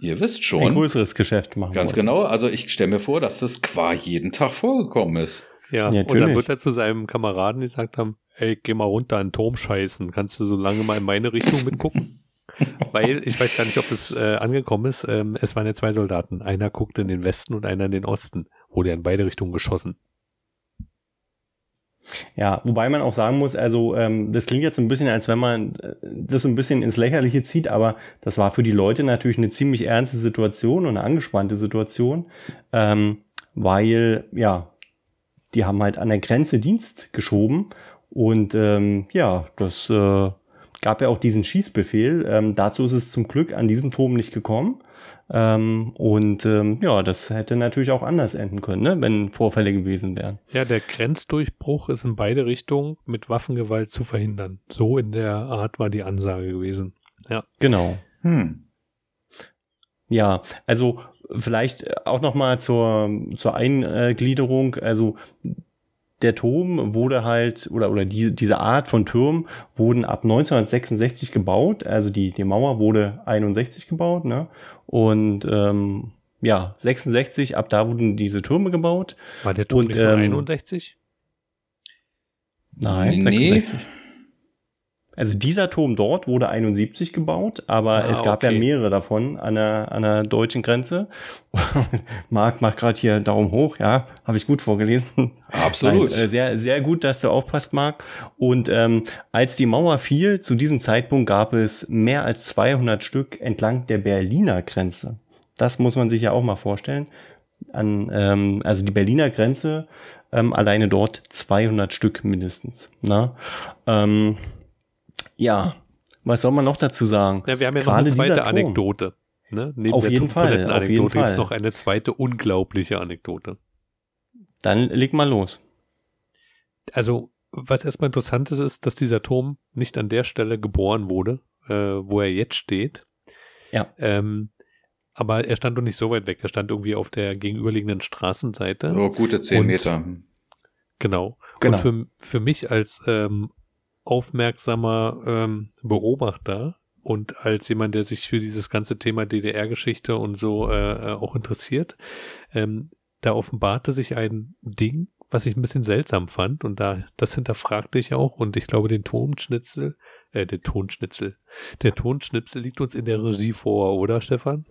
Ihr wisst schon. Ein größeres Geschäft machen. Ganz wollen. genau. Also ich stelle mir vor, dass das qua jeden Tag vorgekommen ist. Ja, ja und dann wird er zu seinem Kameraden gesagt haben, ey, geh mal runter in den Turm scheißen. Kannst du so lange mal in meine Richtung mitgucken? Weil, ich weiß gar nicht, ob es äh, angekommen ist, ähm, es waren ja zwei Soldaten. Einer guckte in den Westen und einer in den Osten. Wurde ja in beide Richtungen geschossen. Ja, wobei man auch sagen muss, also ähm, das klingt jetzt ein bisschen, als wenn man äh, das ein bisschen ins Lächerliche zieht, aber das war für die Leute natürlich eine ziemlich ernste Situation und eine angespannte Situation, ähm, weil ja, die haben halt an der Grenze Dienst geschoben und ähm, ja, das äh, gab ja auch diesen Schießbefehl. Ähm, dazu ist es zum Glück an diesem Turm nicht gekommen. Ähm, und ähm, ja, das hätte natürlich auch anders enden können, ne, wenn Vorfälle gewesen wären. Ja, der Grenzdurchbruch ist in beide Richtungen mit Waffengewalt zu verhindern. So in der Art war die Ansage gewesen. Ja. Genau. Hm. Ja, also vielleicht auch noch mal zur, zur Eingliederung. Also der Turm wurde halt, oder, oder die, diese Art von Turm wurden ab 1966 gebaut. Also die, die Mauer wurde 61 gebaut, ne? Und ähm, ja, 66, ab da wurden diese Türme gebaut. War der Turm Und, nicht ähm, 61? Nein, nee. 66. Also dieser Turm dort wurde 71 gebaut, aber ah, es gab okay. ja mehrere davon an der, an der deutschen Grenze. Marc macht gerade hier Daumen hoch, ja, habe ich gut vorgelesen. Absolut. Nein, äh, sehr, sehr gut, dass du aufpasst, Marc. Und ähm, als die Mauer fiel, zu diesem Zeitpunkt gab es mehr als 200 Stück entlang der Berliner Grenze. Das muss man sich ja auch mal vorstellen. An, ähm, also die Berliner Grenze ähm, alleine dort 200 Stück mindestens. Na? Ähm, ja, was soll man noch dazu sagen? Ja, wir haben ja Gerade noch eine zweite Anekdote. Ne? Neben auf der jeden Fall. Auf jeden Fall. gibt es noch eine zweite unglaubliche Anekdote. Dann leg mal los. Also, was erstmal interessant ist, ist, dass dieser Turm nicht an der Stelle geboren wurde, äh, wo er jetzt steht. Ja. Ähm, aber er stand doch nicht so weit weg. Er stand irgendwie auf der gegenüberliegenden Straßenseite. Oh, gute zehn Meter. Genau. genau. Und für, für mich als ähm, aufmerksamer ähm, Beobachter und als jemand, der sich für dieses ganze Thema DDR-Geschichte und so äh, äh, auch interessiert, ähm, da offenbarte sich ein Ding, was ich ein bisschen seltsam fand und da das hinterfragte ich auch und ich glaube den Tonschnitzel, äh, der Tonschnitzel, der Tonschnitzel liegt uns in der Regie vor, oder Stefan?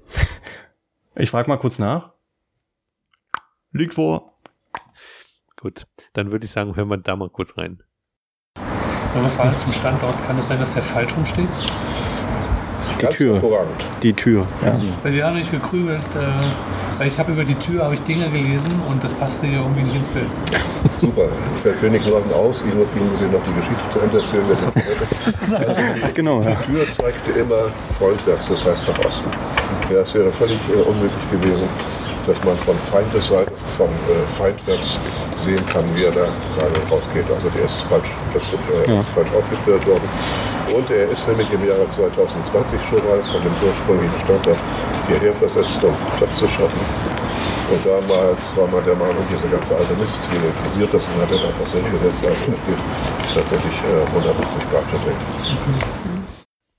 Ich frage mal kurz nach. Liegt vor. Gut, dann würde ich sagen, hören wir da mal kurz rein. Noch eine Frage zum Standort. Kann es sein, dass der falsch rumsteht? Die Ganz Tür. Hervorragend. Die Tür, ja. Weil wir haben nicht gekrübelt, äh, weil ich habe über die Tür habe ich Dinge gelesen und das passte ja irgendwie nicht ins Bild. Super, fällt wenig Leuten aus. Ihnen, Ihnen muss ich noch die Geschichte zu Ende erzählen. also, genau, ja. Die Tür zeigte immer freundwärts, das heißt nach Osten. Ja, es wäre völlig äh, unmöglich gewesen, dass man von Feindesseite, von äh, feindwärts sehen kann, wie er da rein und rausgeht. Also der ist falsch, äh, ja. falsch aufgestellt worden. Und er ist nämlich im Jahre 2020 schon mal von dem ursprünglichen Standort hierher versetzt, um Platz zu schaffen. Und damals war man der Meinung, diese ganze alte Mist, die interessiert das und hat dann einfach so hingesetzt. Also ist tatsächlich äh, 150 Grad verdreht.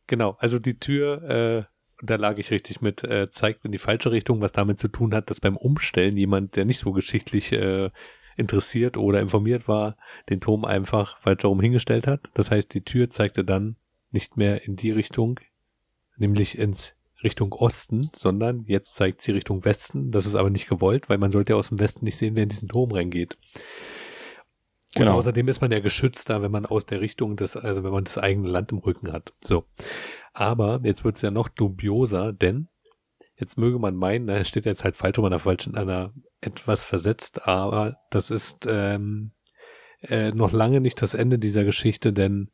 Genau, also die Tür äh, da lag ich richtig mit, äh, zeigt in die falsche Richtung, was damit zu tun hat, dass beim Umstellen jemand, der nicht so geschichtlich äh, interessiert oder informiert war, den Turm einfach falsch herum hingestellt hat. Das heißt, die Tür zeigte dann nicht mehr in die Richtung, nämlich ins Richtung Osten, sondern jetzt zeigt sie Richtung Westen. Das ist aber nicht gewollt, weil man sollte ja aus dem Westen nicht sehen, wer in diesen Turm reingeht. Genau. Und außerdem ist man ja geschützter, wenn man aus der Richtung des, also wenn man das eigene Land im Rücken hat. So. Aber jetzt wird's ja noch dubioser, denn jetzt möge man meinen, er steht jetzt halt falsch um der falschen, einer etwas versetzt, aber das ist ähm, äh, noch lange nicht das Ende dieser Geschichte, denn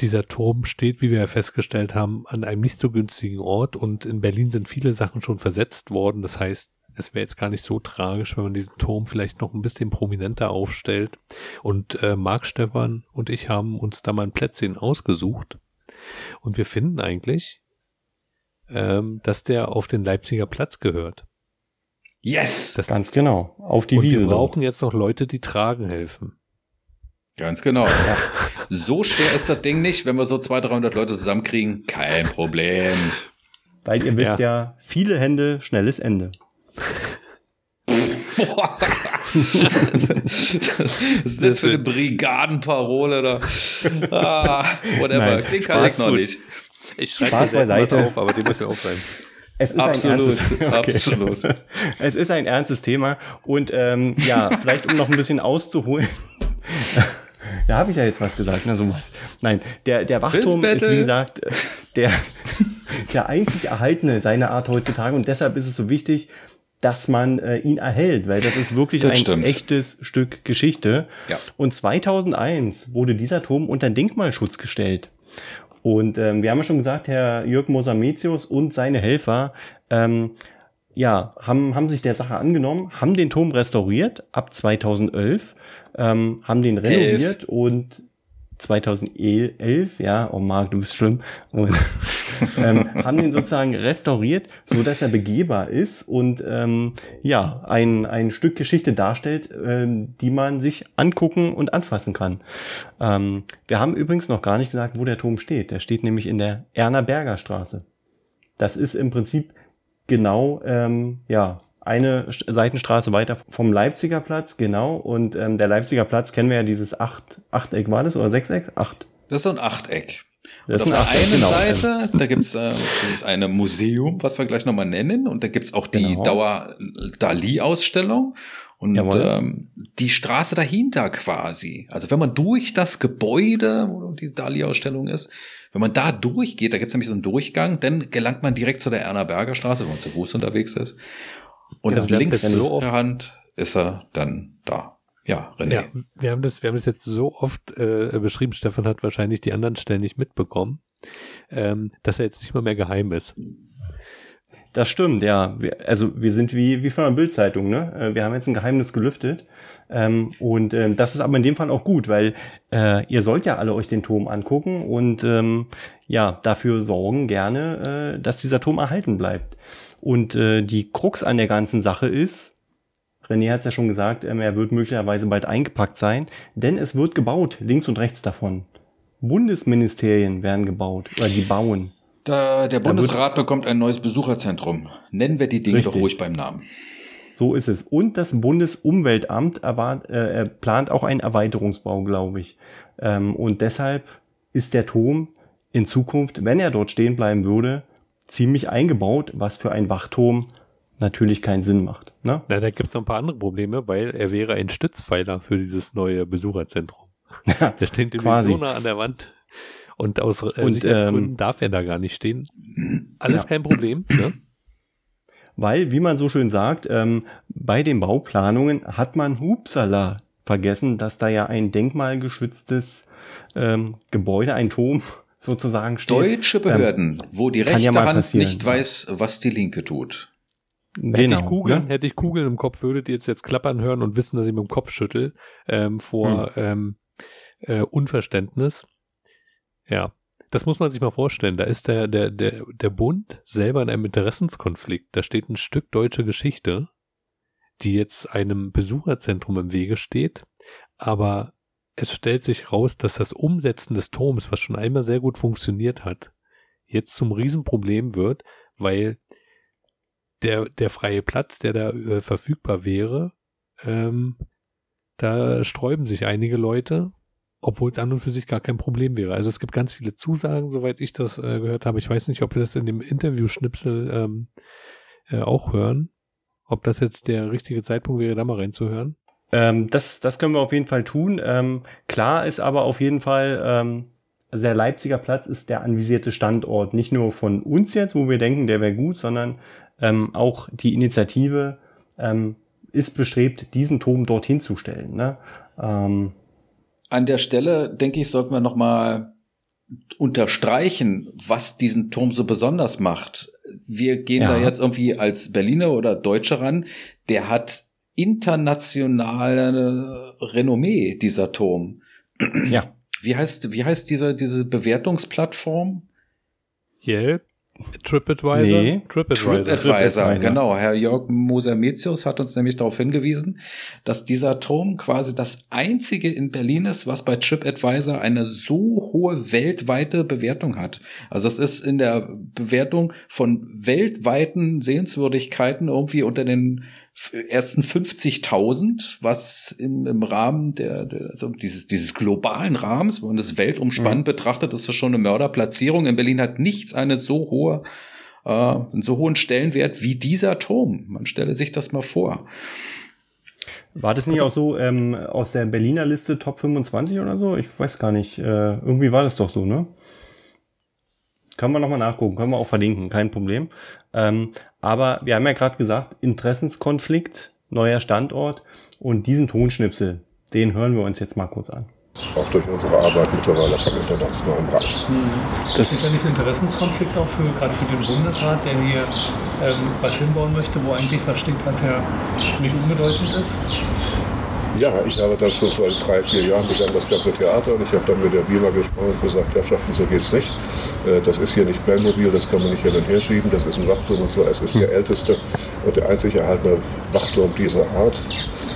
dieser Turm steht, wie wir ja festgestellt haben, an einem nicht so günstigen Ort und in Berlin sind viele Sachen schon versetzt worden. Das heißt, es wäre jetzt gar nicht so tragisch, wenn man diesen Turm vielleicht noch ein bisschen prominenter aufstellt. Und äh, Marc Stefan und ich haben uns da mal ein Plätzchen ausgesucht. Und wir finden eigentlich, ähm, dass der auf den Leipziger Platz gehört. Yes! Das, Ganz genau. Auf die und Wiese. Wir brauchen jetzt noch Leute, die tragen helfen. Ganz genau. Ja. So schwer ist das Ding nicht, wenn wir so 200, 300 Leute zusammenkriegen. Kein Problem. Weil ihr wisst ja, ja viele Hände, schnelles Ende. Was ist denn für eine Brigadenparole da? Ah, whatever. Nein, Den kann ich noch nicht. Ich schreibe mir beiseite. auf, aber die muss ja auch sein. Es ist absolut, ein ernstes, okay. absolut. Es ist ein ernstes Thema und ähm, ja, vielleicht um noch ein bisschen auszuholen. da habe ich ja jetzt was gesagt, na sowas. Nein, der der Wachturm ist wie gesagt der der einzig erhaltene seiner Art heutzutage und deshalb ist es so wichtig, dass man äh, ihn erhält, weil das ist wirklich das ein stimmt. echtes Stück Geschichte. Ja. Und 2001 wurde dieser Turm unter Denkmalschutz gestellt. Und ähm, wir haben ja schon gesagt, Herr Jörg Mosametius und seine Helfer ähm, ja, haben, haben sich der Sache angenommen, haben den Turm restauriert ab 2011, ähm, haben den renoviert Elf. und 2011, ja, oh Marc, du bist schlimm, und, ähm, haben den sozusagen restauriert, so dass er begehbar ist und ähm, ja, ein, ein Stück Geschichte darstellt, ähm, die man sich angucken und anfassen kann. Ähm, wir haben übrigens noch gar nicht gesagt, wo der Turm steht. Der steht nämlich in der Erna Berger Straße. Das ist im Prinzip genau, ähm, ja, eine Seitenstraße weiter vom Leipziger Platz, genau. Und ähm, der Leipziger Platz kennen wir ja dieses Acht, Achteck war das oder Sechseck? Acht. Das ist so ein Achteck. Das und auf der einen genau. Seite, da gibt's äh, dieses eine Museum, was wir gleich nochmal nennen, und da gibt's auch die genau. Dauer-Dali-Ausstellung. Und ähm, die Straße dahinter quasi. Also wenn man durch das Gebäude, wo die Dali-Ausstellung ist, wenn man da durchgeht, da gibt's nämlich so einen Durchgang, dann gelangt man direkt zu der Erna Berger Straße, wenn man zu Fuß unterwegs ist. Und genau, links so der Hand ist er dann da. Ja, René. Ja, wir haben das, wir haben das jetzt so oft äh, beschrieben. Stefan hat wahrscheinlich die anderen Stellen nicht mitbekommen, ähm, dass er jetzt nicht mal mehr geheim ist. Das stimmt, ja. Wir, also wir sind wie, wie von einer Bildzeitung, ne? Äh, wir haben jetzt ein Geheimnis gelüftet. Ähm, und ähm, das ist aber in dem Fall auch gut, weil äh, ihr sollt ja alle euch den Turm angucken und ähm, ja, dafür sorgen gerne, äh, dass dieser Turm erhalten bleibt. Und äh, die Krux an der ganzen Sache ist, René hat es ja schon gesagt, ähm, er wird möglicherweise bald eingepackt sein, denn es wird gebaut, links und rechts davon. Bundesministerien werden gebaut oder die bauen. Da, der Bundesrat bekommt ein neues Besucherzentrum. Nennen wir die Dinge richtig. doch ruhig beim Namen. So ist es. Und das Bundesumweltamt erwart, äh, plant auch einen Erweiterungsbau, glaube ich. Ähm, und deshalb ist der Turm in Zukunft, wenn er dort stehen bleiben würde, ziemlich eingebaut, was für ein Wachturm natürlich keinen Sinn macht. Ne? Na, da gibt es noch ein paar andere Probleme, weil er wäre ein Stützpfeiler für dieses neue Besucherzentrum. Ja, der steht nämlich so nah an der Wand. Und aus äh, und, Sicherheitsgründen ähm, darf er da gar nicht stehen. Alles ja. kein Problem. Ne? Weil, wie man so schön sagt, ähm, bei den Bauplanungen hat man Hupsala vergessen, dass da ja ein denkmalgeschütztes ähm, Gebäude, ein Turm sozusagen steht. Deutsche ähm, Behörden, ähm, wo die rechte ja Hand nicht weiß, was die linke tut. Genau, hätte, ich Kugeln, ne? hätte ich Kugeln im Kopf, würdet ihr jetzt jetzt klappern hören und wissen, dass ich mit dem Kopf schüttel ähm, vor hm. ähm, äh, Unverständnis. Ja, das muss man sich mal vorstellen. Da ist der, der, der, der Bund selber in einem Interessenskonflikt. Da steht ein Stück deutsche Geschichte, die jetzt einem Besucherzentrum im Wege steht, aber es stellt sich raus, dass das Umsetzen des Turms, was schon einmal sehr gut funktioniert hat, jetzt zum Riesenproblem wird, weil der, der freie Platz, der da äh, verfügbar wäre, ähm, da sträuben sich einige Leute, obwohl es an und für sich gar kein Problem wäre. Also es gibt ganz viele Zusagen, soweit ich das äh, gehört habe. Ich weiß nicht, ob wir das in dem Interview-Schnipsel ähm, äh, auch hören. Ob das jetzt der richtige Zeitpunkt wäre, da mal reinzuhören. Ähm, das, das können wir auf jeden Fall tun. Ähm, klar ist aber auf jeden Fall, ähm, also der Leipziger Platz ist der anvisierte Standort, nicht nur von uns jetzt, wo wir denken, der wäre gut, sondern ähm, auch die Initiative ähm, ist bestrebt, diesen Turm dorthin zu stellen. Ne? Ähm, An der Stelle, denke ich, sollten wir nochmal unterstreichen, was diesen Turm so besonders macht. Wir gehen ja. da jetzt irgendwie als Berliner oder Deutsche ran. Der hat internationale Renommee, dieser Turm. Ja. Wie heißt, wie heißt diese, diese Bewertungsplattform? Yelp. TripAdvisor? Nee. TripAdvisor. TripAdvisor, genau. Herr Jörg Moser-Metius hat uns nämlich darauf hingewiesen, dass dieser Turm quasi das einzige in Berlin ist, was bei TripAdvisor eine so hohe weltweite Bewertung hat. Also das ist in der Bewertung von weltweiten Sehenswürdigkeiten irgendwie unter den ersten 50.000, was im, im Rahmen der, der also dieses, dieses globalen Rahmens, wenn man das weltumspannend mhm. betrachtet, ist das schon eine Mörderplatzierung. In Berlin hat nichts eine so hohe, äh, einen so hohen Stellenwert wie dieser Turm. Man stelle sich das mal vor. War das nicht also, auch so ähm, aus der Berliner Liste Top 25 oder so? Ich weiß gar nicht. Äh, irgendwie war das doch so, ne? Können wir nochmal nachgucken, können wir auch verlinken, kein Problem. Ähm, aber wir haben ja gerade gesagt, Interessenskonflikt, neuer Standort und diesen Tonschnipsel, den hören wir uns jetzt mal kurz an. Auch durch unsere Arbeit mittlerweile vom internationalen Bereich. Hm. Das ist ja nicht Interessenskonflikt auch für, gerade für den Bundesrat, der hier ähm, was hinbauen möchte, wo eigentlich was steht, was ja nicht unbedeutend ist? Ja, ich habe dann schon vor drei, vier Jahren begann das ganze Theater und ich habe dann mit der BIMA gesprochen und gesagt, Herrschaften, so geht's nicht. Äh, das ist hier nicht Playmobil, das kann man nicht hin und her schieben, das ist ein Wachturm und zwar es ist der älteste und der einzig erhaltene Wachturm dieser Art.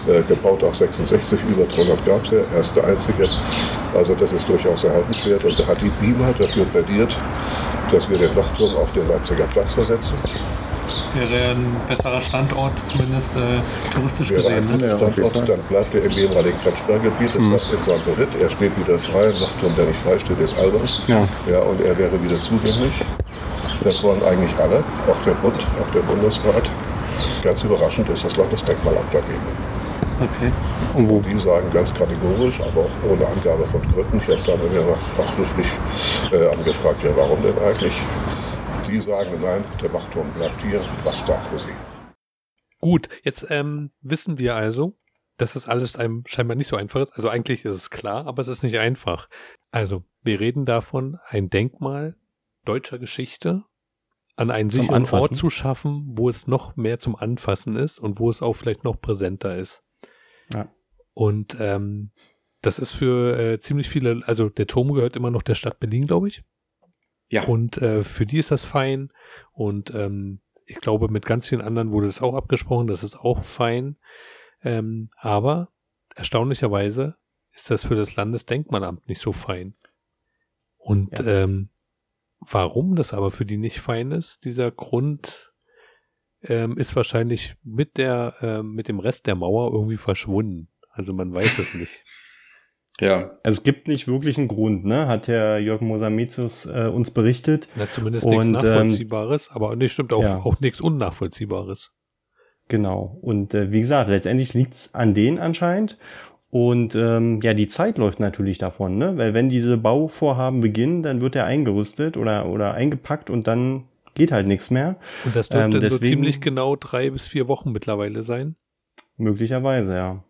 Äh, gebaut auf 66, über 300 gab es ja, er ist der einzige. Also das ist durchaus erhaltenswert und da hat die BIMA dafür plädiert, dass wir den Wachturm auf den Leipziger Platz versetzen wäre ein besserer Standort, zumindest äh, touristisch wäre gesehen. Ein ne? Standort, dann bleibt er im ehemaligen Kretschberggebiet, das mhm. heißt in seinem Beritt, er steht wieder frei, ein Wachturm, der nicht frei steht, ist albern. Ja. ja, und er wäre wieder zugänglich. Das wollen eigentlich alle, auch der Bund, auch der Bundesrat. Ganz überraschend ist das Landesdenkmalamt dagegen. Okay. Und wo? Die sagen ganz kategorisch, aber auch ohne Angabe von Gründen. Ich habe da mir noch fachschriftlich äh, angefragt, ja warum denn eigentlich? Die sagen, nein, der Wachturm bleibt hier, was da für sie. Gut, jetzt ähm, wissen wir also, dass es alles einem scheinbar nicht so einfach ist. Also eigentlich ist es klar, aber es ist nicht einfach. Also, wir reden davon, ein Denkmal deutscher Geschichte an einen zum sicheren Anfassen. Ort zu schaffen, wo es noch mehr zum Anfassen ist und wo es auch vielleicht noch präsenter ist. Ja. Und ähm, das ist für äh, ziemlich viele, also der Turm gehört immer noch der Stadt Berlin, glaube ich. Ja. Und äh, für die ist das fein. Und ähm, ich glaube, mit ganz vielen anderen wurde das auch abgesprochen, das ist auch fein. Ähm, aber erstaunlicherweise ist das für das Landesdenkmalamt nicht so fein. Und ja. ähm, warum das aber für die nicht fein ist, dieser Grund ähm, ist wahrscheinlich mit der, äh, mit dem Rest der Mauer irgendwie verschwunden. Also man weiß es nicht. Ja. Also es gibt nicht wirklich einen Grund, ne? Hat Herr Jörg Mosamitius äh, uns berichtet. Na, zumindest nichts ähm, Nachvollziehbares, ähm, aber nee, stimmt auch, ja. auch nichts Unnachvollziehbares. Genau. Und äh, wie gesagt, letztendlich liegt's an denen anscheinend. Und ähm, ja, die Zeit läuft natürlich davon, ne? Weil wenn diese Bauvorhaben beginnen, dann wird er eingerüstet oder, oder eingepackt und dann geht halt nichts mehr. Und das dürfte ähm, deswegen, so ziemlich genau drei bis vier Wochen mittlerweile sein. Möglicherweise, ja.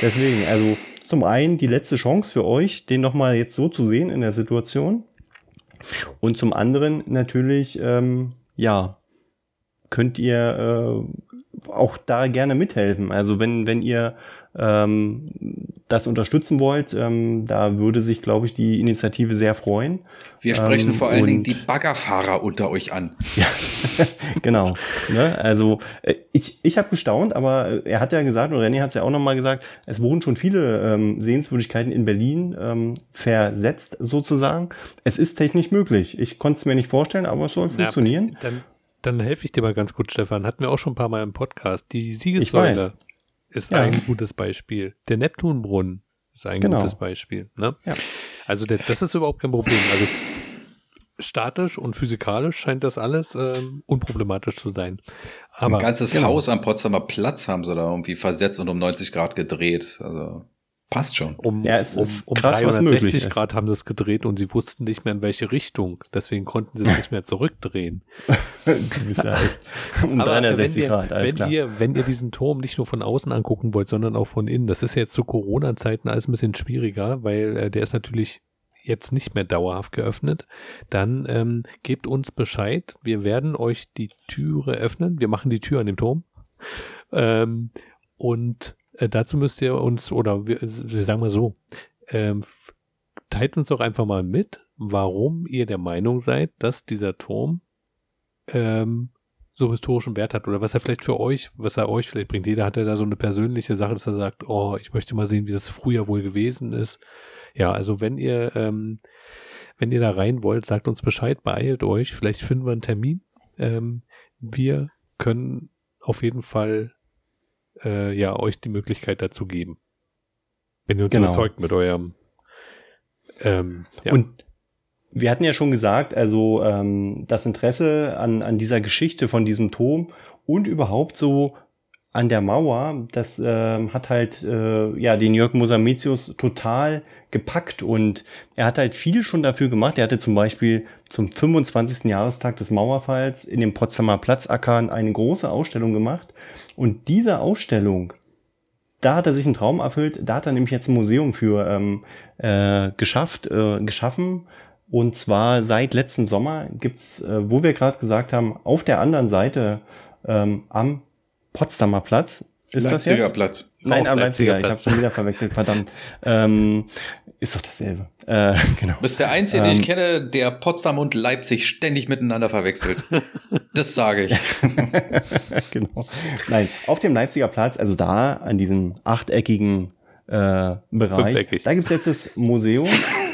Deswegen, also zum einen die letzte Chance für euch, den nochmal jetzt so zu sehen in der Situation. Und zum anderen natürlich, ähm, ja, könnt ihr äh, auch da gerne mithelfen. Also wenn, wenn ihr ähm, das unterstützen wollt, ähm, da würde sich, glaube ich, die Initiative sehr freuen. Wir sprechen ähm, vor allen Dingen die Baggerfahrer unter euch an. Ja, genau. Ne? Also äh, ich, ich habe gestaunt, aber er hat ja gesagt, und René hat es ja auch nochmal gesagt, es wurden schon viele ähm, Sehenswürdigkeiten in Berlin ähm, versetzt sozusagen. Es ist technisch möglich. Ich konnte es mir nicht vorstellen, aber es soll ja, funktionieren. Dann, dann helfe ich dir mal ganz gut, Stefan. Hatten wir auch schon ein paar Mal im Podcast. Die Siegessäule ist ja. ein gutes Beispiel. Der Neptunbrunnen ist ein genau. gutes Beispiel. Ne? Ja. Also der, das ist überhaupt kein Problem. Also statisch und physikalisch scheint das alles ähm, unproblematisch zu sein. Aber, ein ganzes genau. Haus am Potsdamer Platz haben sie da irgendwie versetzt und um 90 Grad gedreht. Also Passt schon. Um, ja, es um, ist um krass, 360 Grad haben sie es gedreht und sie wussten nicht mehr in welche Richtung. Deswegen konnten sie es nicht mehr zurückdrehen. um Aber 360 ihr, Grad, alles wenn klar. Ihr, wenn ihr diesen Turm nicht nur von außen angucken wollt, sondern auch von innen, das ist ja jetzt zu Corona-Zeiten alles ein bisschen schwieriger, weil äh, der ist natürlich jetzt nicht mehr dauerhaft geöffnet, dann ähm, gebt uns Bescheid. Wir werden euch die Türe öffnen. Wir machen die Tür an dem Turm. Ähm, und äh, dazu müsst ihr uns, oder wir, wir sagen mal so, ähm, teilt uns doch einfach mal mit, warum ihr der Meinung seid, dass dieser Turm ähm, so historischen Wert hat oder was er vielleicht für euch, was er euch vielleicht bringt. Jeder hat ja da so eine persönliche Sache, dass er sagt, oh, ich möchte mal sehen, wie das früher wohl gewesen ist. Ja, also wenn ihr, ähm, wenn ihr da rein wollt, sagt uns Bescheid, beeilt euch, vielleicht finden wir einen Termin. Ähm, wir können auf jeden Fall äh, ja euch die Möglichkeit dazu geben. Wenn ihr uns genau. überzeugt mit eurem ähm, ja. Und wir hatten ja schon gesagt, also ähm, das Interesse an, an dieser Geschichte von diesem Turm und überhaupt so an der Mauer, das äh, hat halt äh, ja den Jörg Mosametius total gepackt und er hat halt viel schon dafür gemacht. Er hatte zum Beispiel zum 25. Jahrestag des Mauerfalls in dem Potsdamer Platzackern eine große Ausstellung gemacht und diese Ausstellung, da hat er sich einen Traum erfüllt. Da hat er nämlich jetzt ein Museum für ähm, äh, geschafft, äh, geschaffen und zwar seit letztem Sommer gibt's, äh, wo wir gerade gesagt haben, auf der anderen Seite ähm, am Potsdamer Platz. Ist Leipziger das jetzt? Platz. Nein, am Leipziger. Leipziger ich habe schon wieder verwechselt. Verdammt. Ähm, ist doch dasselbe. Äh, genau. Du bist der Einzige, ähm, den ich ähm, kenne, der Potsdam und Leipzig ständig miteinander verwechselt. das sage ich. genau. Nein, auf dem Leipziger Platz, also da an diesem achteckigen äh, Bereich, Fünfeckig. da gibt's jetzt das Museum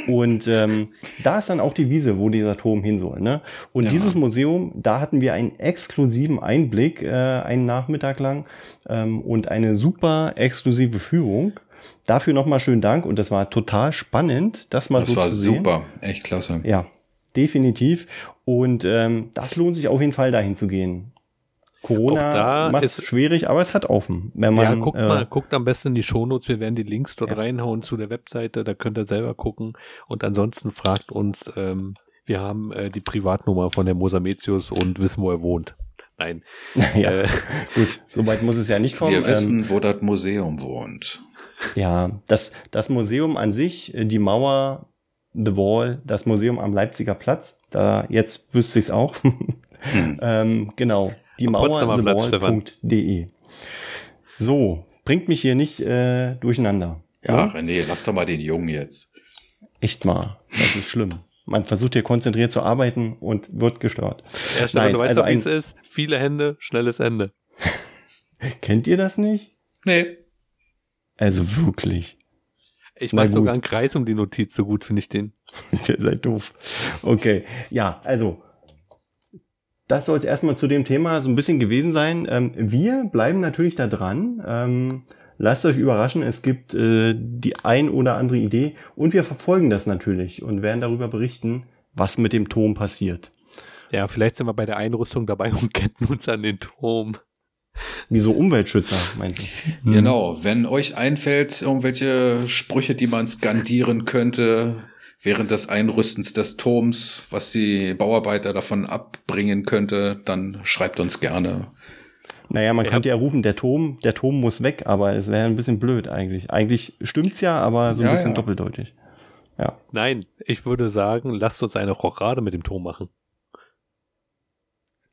und ähm, da ist dann auch die Wiese, wo dieser Turm hin soll. Ne? Und ja. dieses Museum, da hatten wir einen exklusiven Einblick, äh, einen Nachmittag lang ähm, und eine super exklusive Führung. Dafür nochmal schönen Dank und das war total spannend, das mal das so zu sehen. Das war super, echt klasse. Ja, definitiv. Und ähm, das lohnt sich auf jeden Fall dahin zu gehen. Corona macht es schwierig, aber es hat offen. Wenn man, ja, guckt äh, mal, guckt am besten in die Shownotes. Wir werden die Links dort ja. reinhauen zu der Webseite. Da könnt ihr selber gucken. Und ansonsten fragt uns, ähm, wir haben äh, die Privatnummer von der Mosametius und wissen, wo er wohnt. Nein. ja, äh, gut, soweit muss es ja nicht kommen. Wir wissen, ähm, wo das Museum wohnt. Ja, das, das Museum an sich, äh, die Mauer, The Wall, das Museum am Leipziger Platz, da jetzt wüsste ich es auch. hm. ähm, genau die Mauer So, bringt mich hier nicht äh, durcheinander. Ja, ja, René, lass doch mal den Jungen jetzt. Echt mal, das ist schlimm. Man versucht hier konzentriert zu arbeiten und wird gestört. Ja, Stefan, Nein, du weißt also doch, wie es ist. Viele Hände, schnelles Ende. Kennt ihr das nicht? Nee. Also wirklich. Ich mache sogar einen Kreis um die Notiz, so gut finde ich den. Ihr seid doof. Okay, ja, also das soll es erstmal zu dem Thema so ein bisschen gewesen sein. Ähm, wir bleiben natürlich da dran. Ähm, lasst euch überraschen, es gibt äh, die ein oder andere Idee und wir verfolgen das natürlich und werden darüber berichten, was mit dem Turm passiert. Ja, vielleicht sind wir bei der Einrüstung dabei und ketten uns an den Turm. Wie so Umweltschützer, meinst du? Genau, wenn euch einfällt, irgendwelche Sprüche, die man skandieren könnte, während des Einrüstens des Turms, was die Bauarbeiter davon abbringen könnte, dann schreibt uns gerne. Naja, man ja. könnte ja rufen, der Turm, der Turm muss weg, aber es wäre ein bisschen blöd eigentlich. Eigentlich stimmt's ja, aber so ein ja, bisschen ja. doppeldeutig. Ja. Nein, ich würde sagen, lasst uns eine Rochade mit dem Turm machen.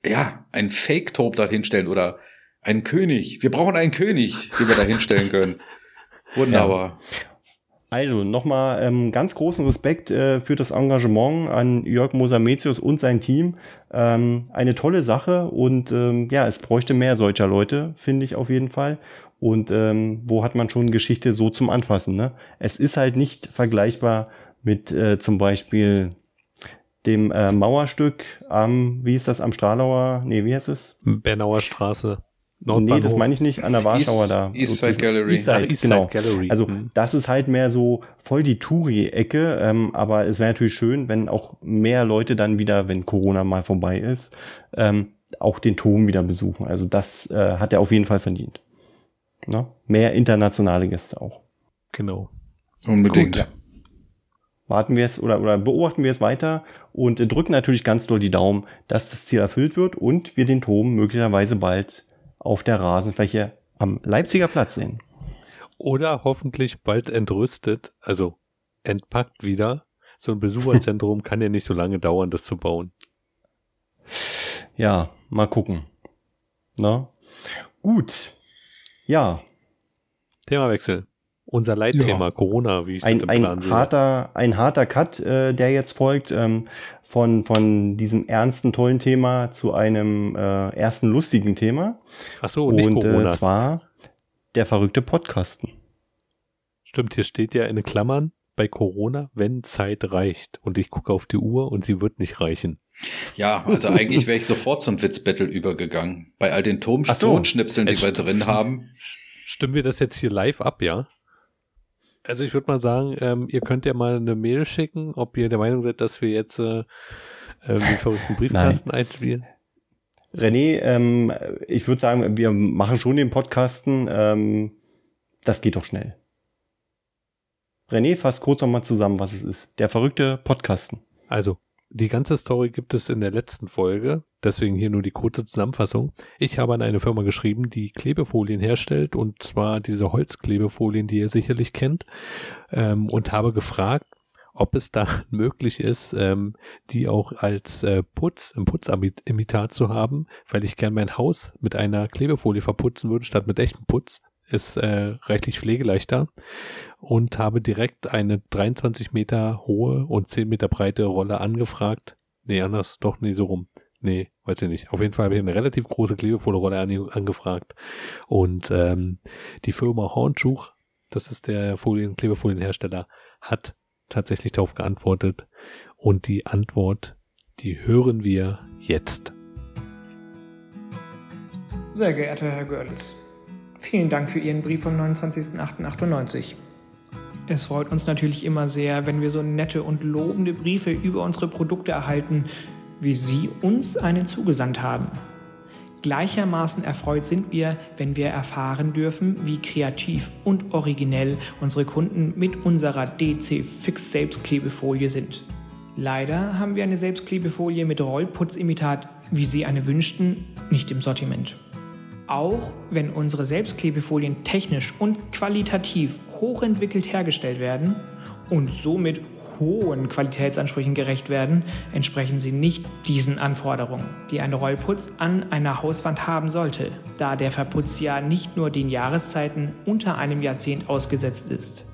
Ja, ein Fake-Turm da hinstellen oder einen König. Wir brauchen einen König, den wir da hinstellen können. Wunderbar. Also nochmal ähm, ganz großen Respekt äh, für das Engagement an Jörg Mosametius und sein Team. Ähm, eine tolle Sache und ähm, ja, es bräuchte mehr solcher Leute, finde ich auf jeden Fall. Und ähm, wo hat man schon Geschichte so zum Anfassen? Ne? Es ist halt nicht vergleichbar mit äh, zum Beispiel dem äh, Mauerstück am, wie ist das, am Stralauer, nee, wie heißt es? Bernauer Straße. Nee, das meine ich nicht, an der Warschauer East, da. Eastside Gallery. Eastside, East genau. Gallery. Also mhm. das ist halt mehr so voll die Touri-Ecke, ähm, aber es wäre natürlich schön, wenn auch mehr Leute dann wieder, wenn Corona mal vorbei ist, ähm, auch den Turm wieder besuchen. Also das äh, hat er auf jeden Fall verdient. Ne? Mehr internationale Gäste auch. Genau. Unbedingt. Gut, ja. Warten wir es oder, oder beobachten wir es weiter und drücken natürlich ganz doll die Daumen, dass das Ziel erfüllt wird und wir den Turm möglicherweise bald auf der Rasenfläche am Leipziger Platz sehen. Oder hoffentlich bald entrüstet, also entpackt wieder. So ein Besucherzentrum kann ja nicht so lange dauern, das zu bauen. Ja, mal gucken. Na? Gut. Ja. Themawechsel. Unser Leitthema, ja. Corona, wie ich ein, ein Plan harter, sehe. Ein harter Cut, äh, der jetzt folgt, ähm, von, von diesem ernsten, tollen Thema zu einem äh, ersten lustigen Thema. Ach so, und nicht und, Corona. Äh, zwar der verrückte Podcasten. Stimmt, hier steht ja in Klammern bei Corona, wenn Zeit reicht. Und ich gucke auf die Uhr und sie wird nicht reichen. Ja, also eigentlich wäre ich sofort zum Witzbattle übergegangen. Bei all den Tom so. Tonschnipseln, die wir drin haben. Stimmen wir das jetzt hier live ab, ja? Also ich würde mal sagen, ähm, ihr könnt ja mal eine Mail schicken, ob ihr der Meinung seid, dass wir jetzt äh, äh, den verrückten Briefkasten einspielen. René, ähm, ich würde sagen, wir machen schon den Podcasten. Ähm, das geht doch schnell. René, fass kurz nochmal zusammen, was es ist. Der verrückte Podcasten. Also, die ganze Story gibt es in der letzten Folge, deswegen hier nur die kurze Zusammenfassung. Ich habe an eine Firma geschrieben, die Klebefolien herstellt, und zwar diese Holzklebefolien, die ihr sicherlich kennt, ähm, und habe gefragt, ob es da möglich ist, ähm, die auch als äh, Putz, im Putzimitat zu haben, weil ich gern mein Haus mit einer Klebefolie verputzen würde, statt mit echtem Putz. Ist äh, reichlich pflegeleichter und habe direkt eine 23 Meter hohe und 10 Meter breite Rolle angefragt. Nee, anders, doch, nee, so rum. Nee, weiß ich nicht. Auf jeden Fall habe ich eine relativ große Klebefolie-Rolle an, angefragt. Und ähm, die Firma Hornschuch, das ist der Folien, Klebefolienhersteller, hat tatsächlich darauf geantwortet. Und die Antwort, die hören wir jetzt. Sehr geehrter Herr Görlitz, vielen Dank für Ihren Brief vom 29.08.98. Es freut uns natürlich immer sehr, wenn wir so nette und lobende Briefe über unsere Produkte erhalten, wie Sie uns einen zugesandt haben. Gleichermaßen erfreut sind wir, wenn wir erfahren dürfen, wie kreativ und originell unsere Kunden mit unserer DC Fix Selbstklebefolie sind. Leider haben wir eine Selbstklebefolie mit Rollputzimitat, wie Sie eine wünschten, nicht im Sortiment. Auch wenn unsere Selbstklebefolien technisch und qualitativ hochentwickelt hergestellt werden und somit hohen Qualitätsansprüchen gerecht werden, entsprechen sie nicht diesen Anforderungen, die ein Rollputz an einer Hauswand haben sollte, da der Verputz ja nicht nur den Jahreszeiten unter einem Jahrzehnt ausgesetzt ist.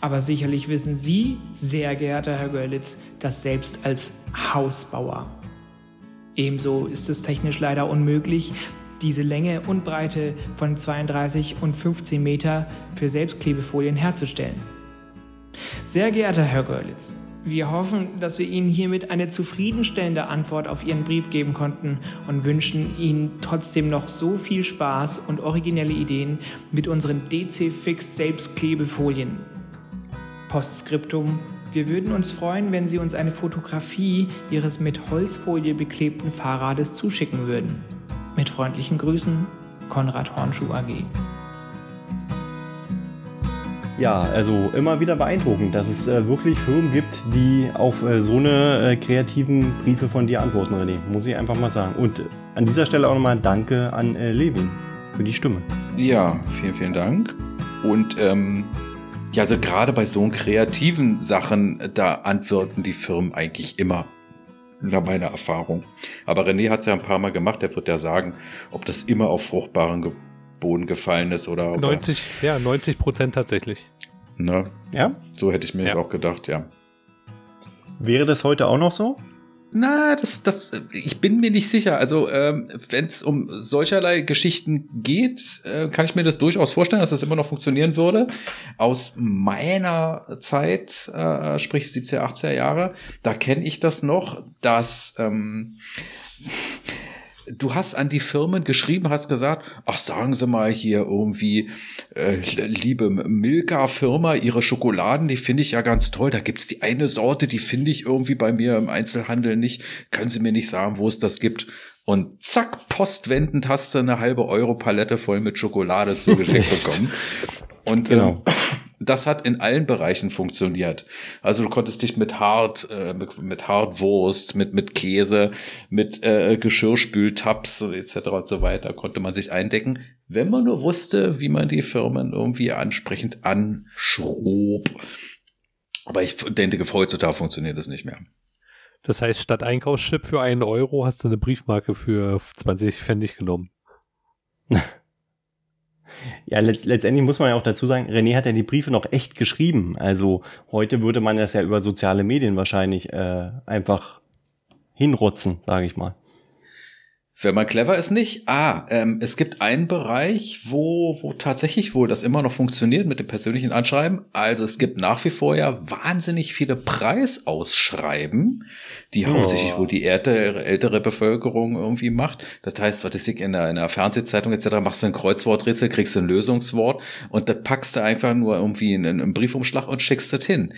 Aber sicherlich wissen Sie, sehr geehrter Herr Görlitz, das selbst als Hausbauer. Ebenso ist es technisch leider unmöglich, diese Länge und Breite von 32 und 15 Meter für Selbstklebefolien herzustellen. Sehr geehrter Herr Görlitz, wir hoffen, dass wir Ihnen hiermit eine zufriedenstellende Antwort auf Ihren Brief geben konnten und wünschen Ihnen trotzdem noch so viel Spaß und originelle Ideen mit unseren DC Fix Selbstklebefolien. Postskriptum wir würden uns freuen, wenn Sie uns eine Fotografie Ihres mit Holzfolie beklebten Fahrrades zuschicken würden. Mit freundlichen Grüßen, Konrad Hornschuh AG. Ja, also immer wieder beeindruckend, dass es äh, wirklich Firmen gibt, die auf äh, so eine äh, kreativen Briefe von dir antworten, René. Muss ich einfach mal sagen. Und an dieser Stelle auch nochmal Danke an äh, Levin für die Stimme. Ja, vielen, vielen Dank. Und ähm, ja, also gerade bei so kreativen Sachen, da antworten die Firmen eigentlich immer nach meiner Erfahrung. Aber René hat es ja ein paar Mal gemacht, er wird ja sagen, ob das immer auf fruchtbaren Boden gefallen ist oder. 90, er, ja, 90 Prozent tatsächlich. Ne? Ja. So hätte ich mir ja. das auch gedacht, ja. Wäre das heute auch noch so? Na, das, das, ich bin mir nicht sicher. Also, ähm, wenn es um solcherlei Geschichten geht, äh, kann ich mir das durchaus vorstellen, dass das immer noch funktionieren würde. Aus meiner Zeit, äh, sprich 70er, 80er Jahre, da kenne ich das noch, dass ähm, du hast an die Firmen geschrieben, hast gesagt, ach sagen Sie mal hier irgendwie, äh, liebe Milka-Firma, Ihre Schokoladen, die finde ich ja ganz toll. Da gibt's die eine Sorte, die finde ich irgendwie bei mir im Einzelhandel nicht. Können Sie mir nicht sagen, wo es das gibt? Und zack, postwendend hast du eine halbe Euro Palette voll mit Schokolade zugeschickt bekommen. Und genau. Ähm, das hat in allen Bereichen funktioniert. Also du konntest dich mit Hart, äh, mit, mit Hartwurst, mit, mit Käse, mit äh, Geschirrspültabs etc. und so weiter, konnte man sich eindecken, wenn man nur wusste, wie man die Firmen irgendwie ansprechend anschrob. Aber ich denke, heutzutage funktioniert das nicht mehr. Das heißt, statt Einkaufschip für einen Euro hast du eine Briefmarke für 20 Pfennig genommen. Ja, letzt, letztendlich muss man ja auch dazu sagen, René hat ja die Briefe noch echt geschrieben. Also heute würde man das ja über soziale Medien wahrscheinlich äh, einfach hinrotzen, sage ich mal. Wenn man clever ist, nicht. Ah, ähm, es gibt einen Bereich, wo, wo tatsächlich wohl das immer noch funktioniert mit dem persönlichen Anschreiben. Also es gibt nach wie vor ja wahnsinnig viele Preisausschreiben, die oh. hauptsächlich wohl die ältere, ältere Bevölkerung irgendwie macht. Das heißt, ist in der, in der Fernsehzeitung etc. machst du ein Kreuzworträtsel, kriegst du ein Lösungswort und das packst du einfach nur irgendwie in einen Briefumschlag und schickst das hin.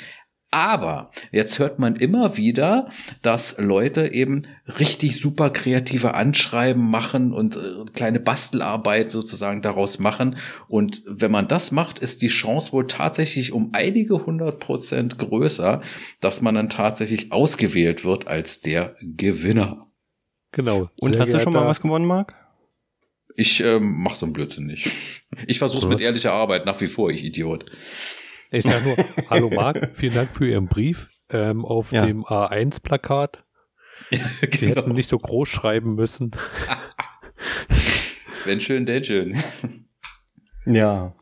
Aber jetzt hört man immer wieder, dass Leute eben richtig super kreative Anschreiben machen und äh, kleine Bastelarbeit sozusagen daraus machen. Und wenn man das macht, ist die Chance wohl tatsächlich um einige hundert Prozent größer, dass man dann tatsächlich ausgewählt wird als der Gewinner. Genau. Und hast du schon mal was gewonnen, Marc? Ich ähm, mach so einen Blödsinn nicht. Ich versuche es mit ehrlicher Arbeit nach wie vor, ich Idiot. Ich sage nur, hallo Marc, vielen Dank für Ihren Brief ähm, auf ja. dem A1-Plakat. Ja, genau. Sie hätten nicht so groß schreiben müssen. Wenn schön, denn schön. Ja.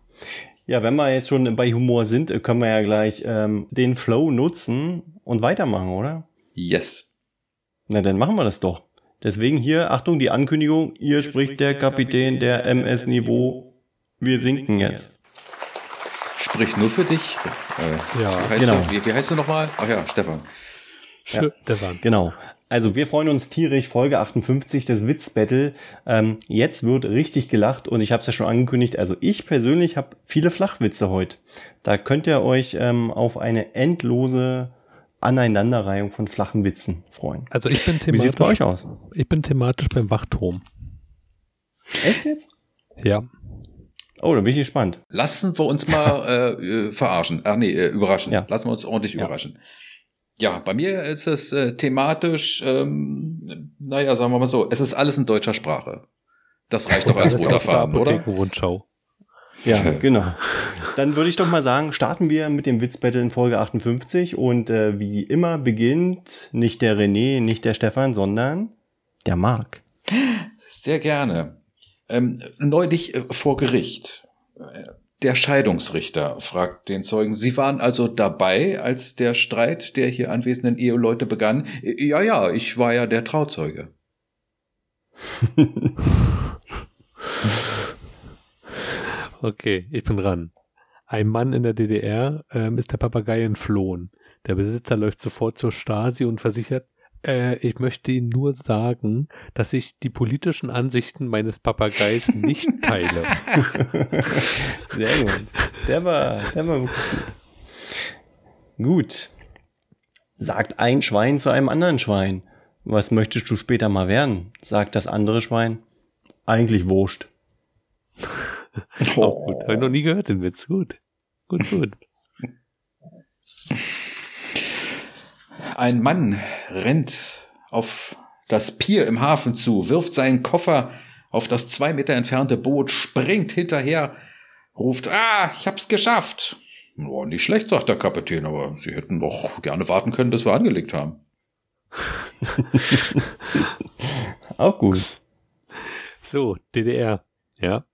Ja, wenn wir jetzt schon bei Humor sind, können wir ja gleich ähm, den Flow nutzen und weitermachen, oder? Yes. Na, dann machen wir das doch. Deswegen hier, Achtung, die Ankündigung, hier spricht der Kapitän der MS-Niveau. Wir sinken jetzt spricht nur für dich. Äh, ja, wie heißt genau. Du, wie, wie heißt du nochmal? Ach ja, Stefan. Ja, Stefan. Genau. Also wir freuen uns tierisch, Folge 58 des Witzbattle. Ähm, jetzt wird richtig gelacht und ich habe es ja schon angekündigt, also ich persönlich habe viele Flachwitze heute. Da könnt ihr euch ähm, auf eine endlose Aneinanderreihung von flachen Witzen freuen. Also ich bin thematisch. Wie sieht's bei euch aus? Ich bin thematisch beim Wachturm. Echt jetzt? Ja. Oh, da bin ich gespannt. Lassen wir uns mal äh, verarschen. Ach nee, äh, überraschen. Ja. Lassen wir uns ordentlich ja. überraschen. Ja, bei mir ist es äh, thematisch, ähm, naja, sagen wir mal so, es ist alles in deutscher Sprache. Das reicht doch als roter Faden, oder? Rundschau. Ja, genau. Dann würde ich doch mal sagen, starten wir mit dem Witzbattle in Folge 58 und äh, wie immer beginnt nicht der René, nicht der Stefan, sondern der Marc. Sehr gerne. Ähm, neulich äh, vor Gericht. Äh, der Scheidungsrichter fragt den Zeugen, Sie waren also dabei, als der Streit der hier anwesenden Eheleute begann? Äh, ja, ja, ich war ja der Trauzeuge. okay, ich bin dran. Ein Mann in der DDR ähm, ist der Papagei entflohen. Der Besitzer läuft sofort zur Stasi und versichert, äh, ich möchte Ihnen nur sagen, dass ich die politischen Ansichten meines Papageis nicht teile. Sehr gut. Der war, der war gut. Gut. Sagt ein Schwein zu einem anderen Schwein. Was möchtest du später mal werden? Sagt das andere Schwein. Eigentlich wurscht. oh. gut. Habe ich noch nie gehört den Witz. Gut. Gut, gut. Ein Mann rennt auf das Pier im Hafen zu, wirft seinen Koffer auf das zwei Meter entfernte Boot, springt hinterher, ruft, ah, ich hab's geschafft. Oh, nicht schlecht, sagt der Kapitän, aber Sie hätten doch gerne warten können, bis wir angelegt haben. Auch gut. So, DDR, ja.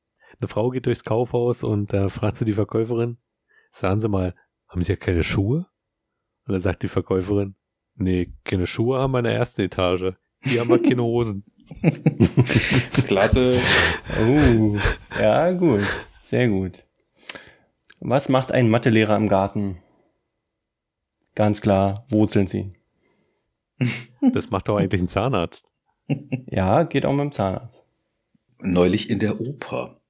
Eine Frau geht durchs Kaufhaus und da äh, fragt sie die Verkäuferin, sagen Sie mal, haben Sie ja keine Schuhe? Und dann sagt die Verkäuferin, Nee, keine Schuhe haben wir in der ersten Etage. Hier haben wir keine Hosen. Klasse. Oh, ja, gut. Sehr gut. Was macht ein Mathelehrer im Garten? Ganz klar, Wurzeln ziehen. Das macht doch eigentlich ein Zahnarzt. Ja, geht auch mit dem Zahnarzt. Neulich in der Oper.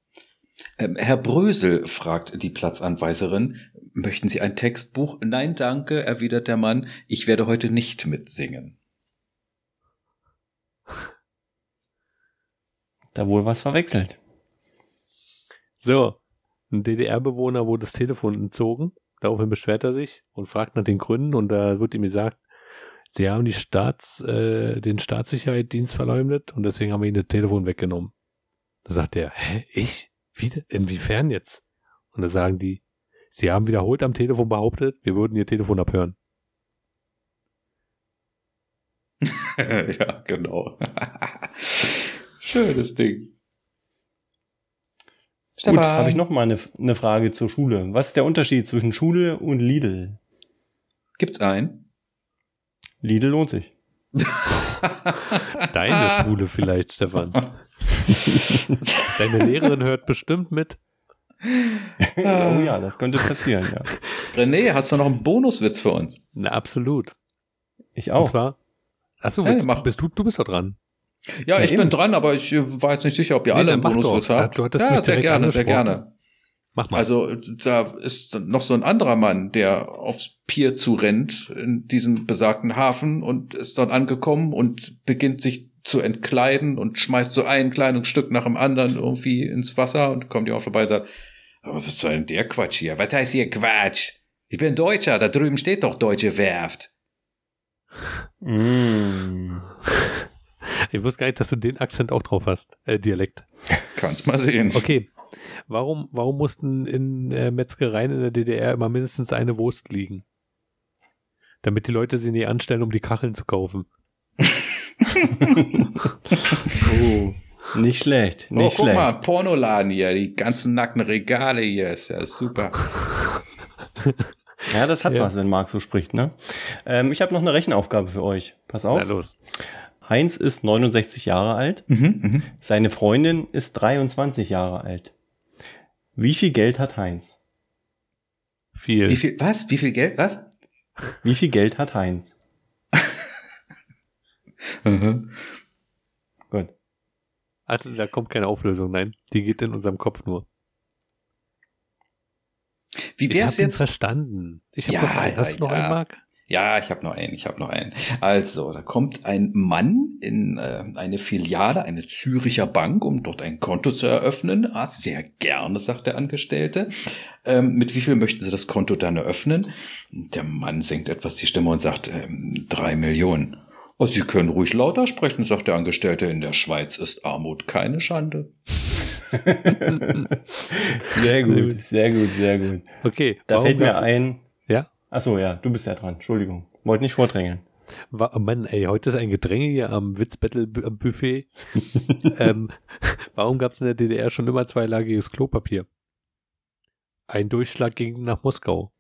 Ähm, Herr Brösel, fragt die Platzanweiserin, möchten Sie ein Textbuch? Nein, danke, erwidert der Mann, ich werde heute nicht mitsingen. Da wohl was verwechselt. So, ein DDR-Bewohner wurde das Telefon entzogen, daraufhin beschwert er sich und fragt nach den Gründen und da wird ihm gesagt, sie haben die Staats, äh, den Staatssicherheitsdienst verleumdet und deswegen haben wir ihnen das Telefon weggenommen. Da sagt er, hä, ich? Wie, inwiefern jetzt? Und da sagen die, sie haben wiederholt am Telefon behauptet, wir würden ihr Telefon abhören. ja, genau. Schönes Ding. Stefan. Gut, habe ich noch mal eine, eine Frage zur Schule. Was ist der Unterschied zwischen Schule und Lidl? Gibt's einen? Lidl lohnt sich. Deine Schule vielleicht, Stefan. Deine Lehrerin hört bestimmt mit. oh ja, das könnte passieren, ja. René, hast du noch einen Bonuswitz für uns? Na, absolut. Ich auch. Und zwar, achso, hey, mach. bist du, du bist doch dran. Ja, ja ich eben. bin dran, aber ich war jetzt nicht sicher, ob ihr nee, alle einen Bonuswitz habt. Du hattest ja, mich sehr gerne, sehr gerne. Mach mal. Also da ist noch so ein anderer Mann, der aufs Pier zu rennt in diesem besagten Hafen und ist dort angekommen und beginnt sich zu entkleiden und schmeißt so ein Kleidungsstück nach dem anderen irgendwie ins Wasser und kommt jemand vorbei und sagt, aber was soll denn der Quatsch hier? Was heißt hier Quatsch? Ich bin Deutscher, da drüben steht doch Deutsche Werft. Mm. Ich wusste gar nicht, dass du den Akzent auch drauf hast, äh, Dialekt. Kannst mal sehen. Okay, Warum, warum mussten in äh, Metzgereien in der DDR immer mindestens eine Wurst liegen? Damit die Leute sie nie anstellen, um die Kacheln zu kaufen. oh, nicht schlecht, nicht oh, guck schlecht. mal, Pornoladen hier, die ganzen nackten Regale hier, ist ja super. ja, das hat ja. was, wenn Marc so spricht, ne? Ähm, ich habe noch eine Rechenaufgabe für euch. Pass auf. Na los. Heinz ist 69 Jahre alt. Mhm, mh. Seine Freundin ist 23 Jahre alt. Wie viel Geld hat Heinz? Viel. Wie viel, was? Wie viel Geld? Was? Wie viel Geld hat Heinz? mhm. Also, da kommt keine Auflösung, nein. Die geht in unserem Kopf nur. Wie wär's ich hab jetzt? verstanden. Ich habe ja, noch einen. Hast ja, du noch ja. einen, Marc? Ja, ich habe noch einen, ich habe noch einen. Also, da kommt ein Mann in äh, eine Filiale, eine Züricher Bank, um dort ein Konto zu eröffnen. Ah, sehr gerne, sagt der Angestellte. Ähm, mit wie viel möchten Sie das Konto dann eröffnen? Der Mann senkt etwas die Stimme und sagt, ähm, drei Millionen. Oh, Sie können ruhig lauter sprechen, sagt der Angestellte. In der Schweiz ist Armut keine Schande. sehr gut, sehr gut, sehr gut. Okay. Da fällt mir ein, Achso, ja, du bist ja dran. Entschuldigung. Wollte nicht vordrängeln. War, Mann, ey, heute ist ein Gedränge hier am Witzbattle-Buffet. ähm, warum gab es in der DDR schon immer zweilagiges Klopapier? Ein Durchschlag ging nach Moskau.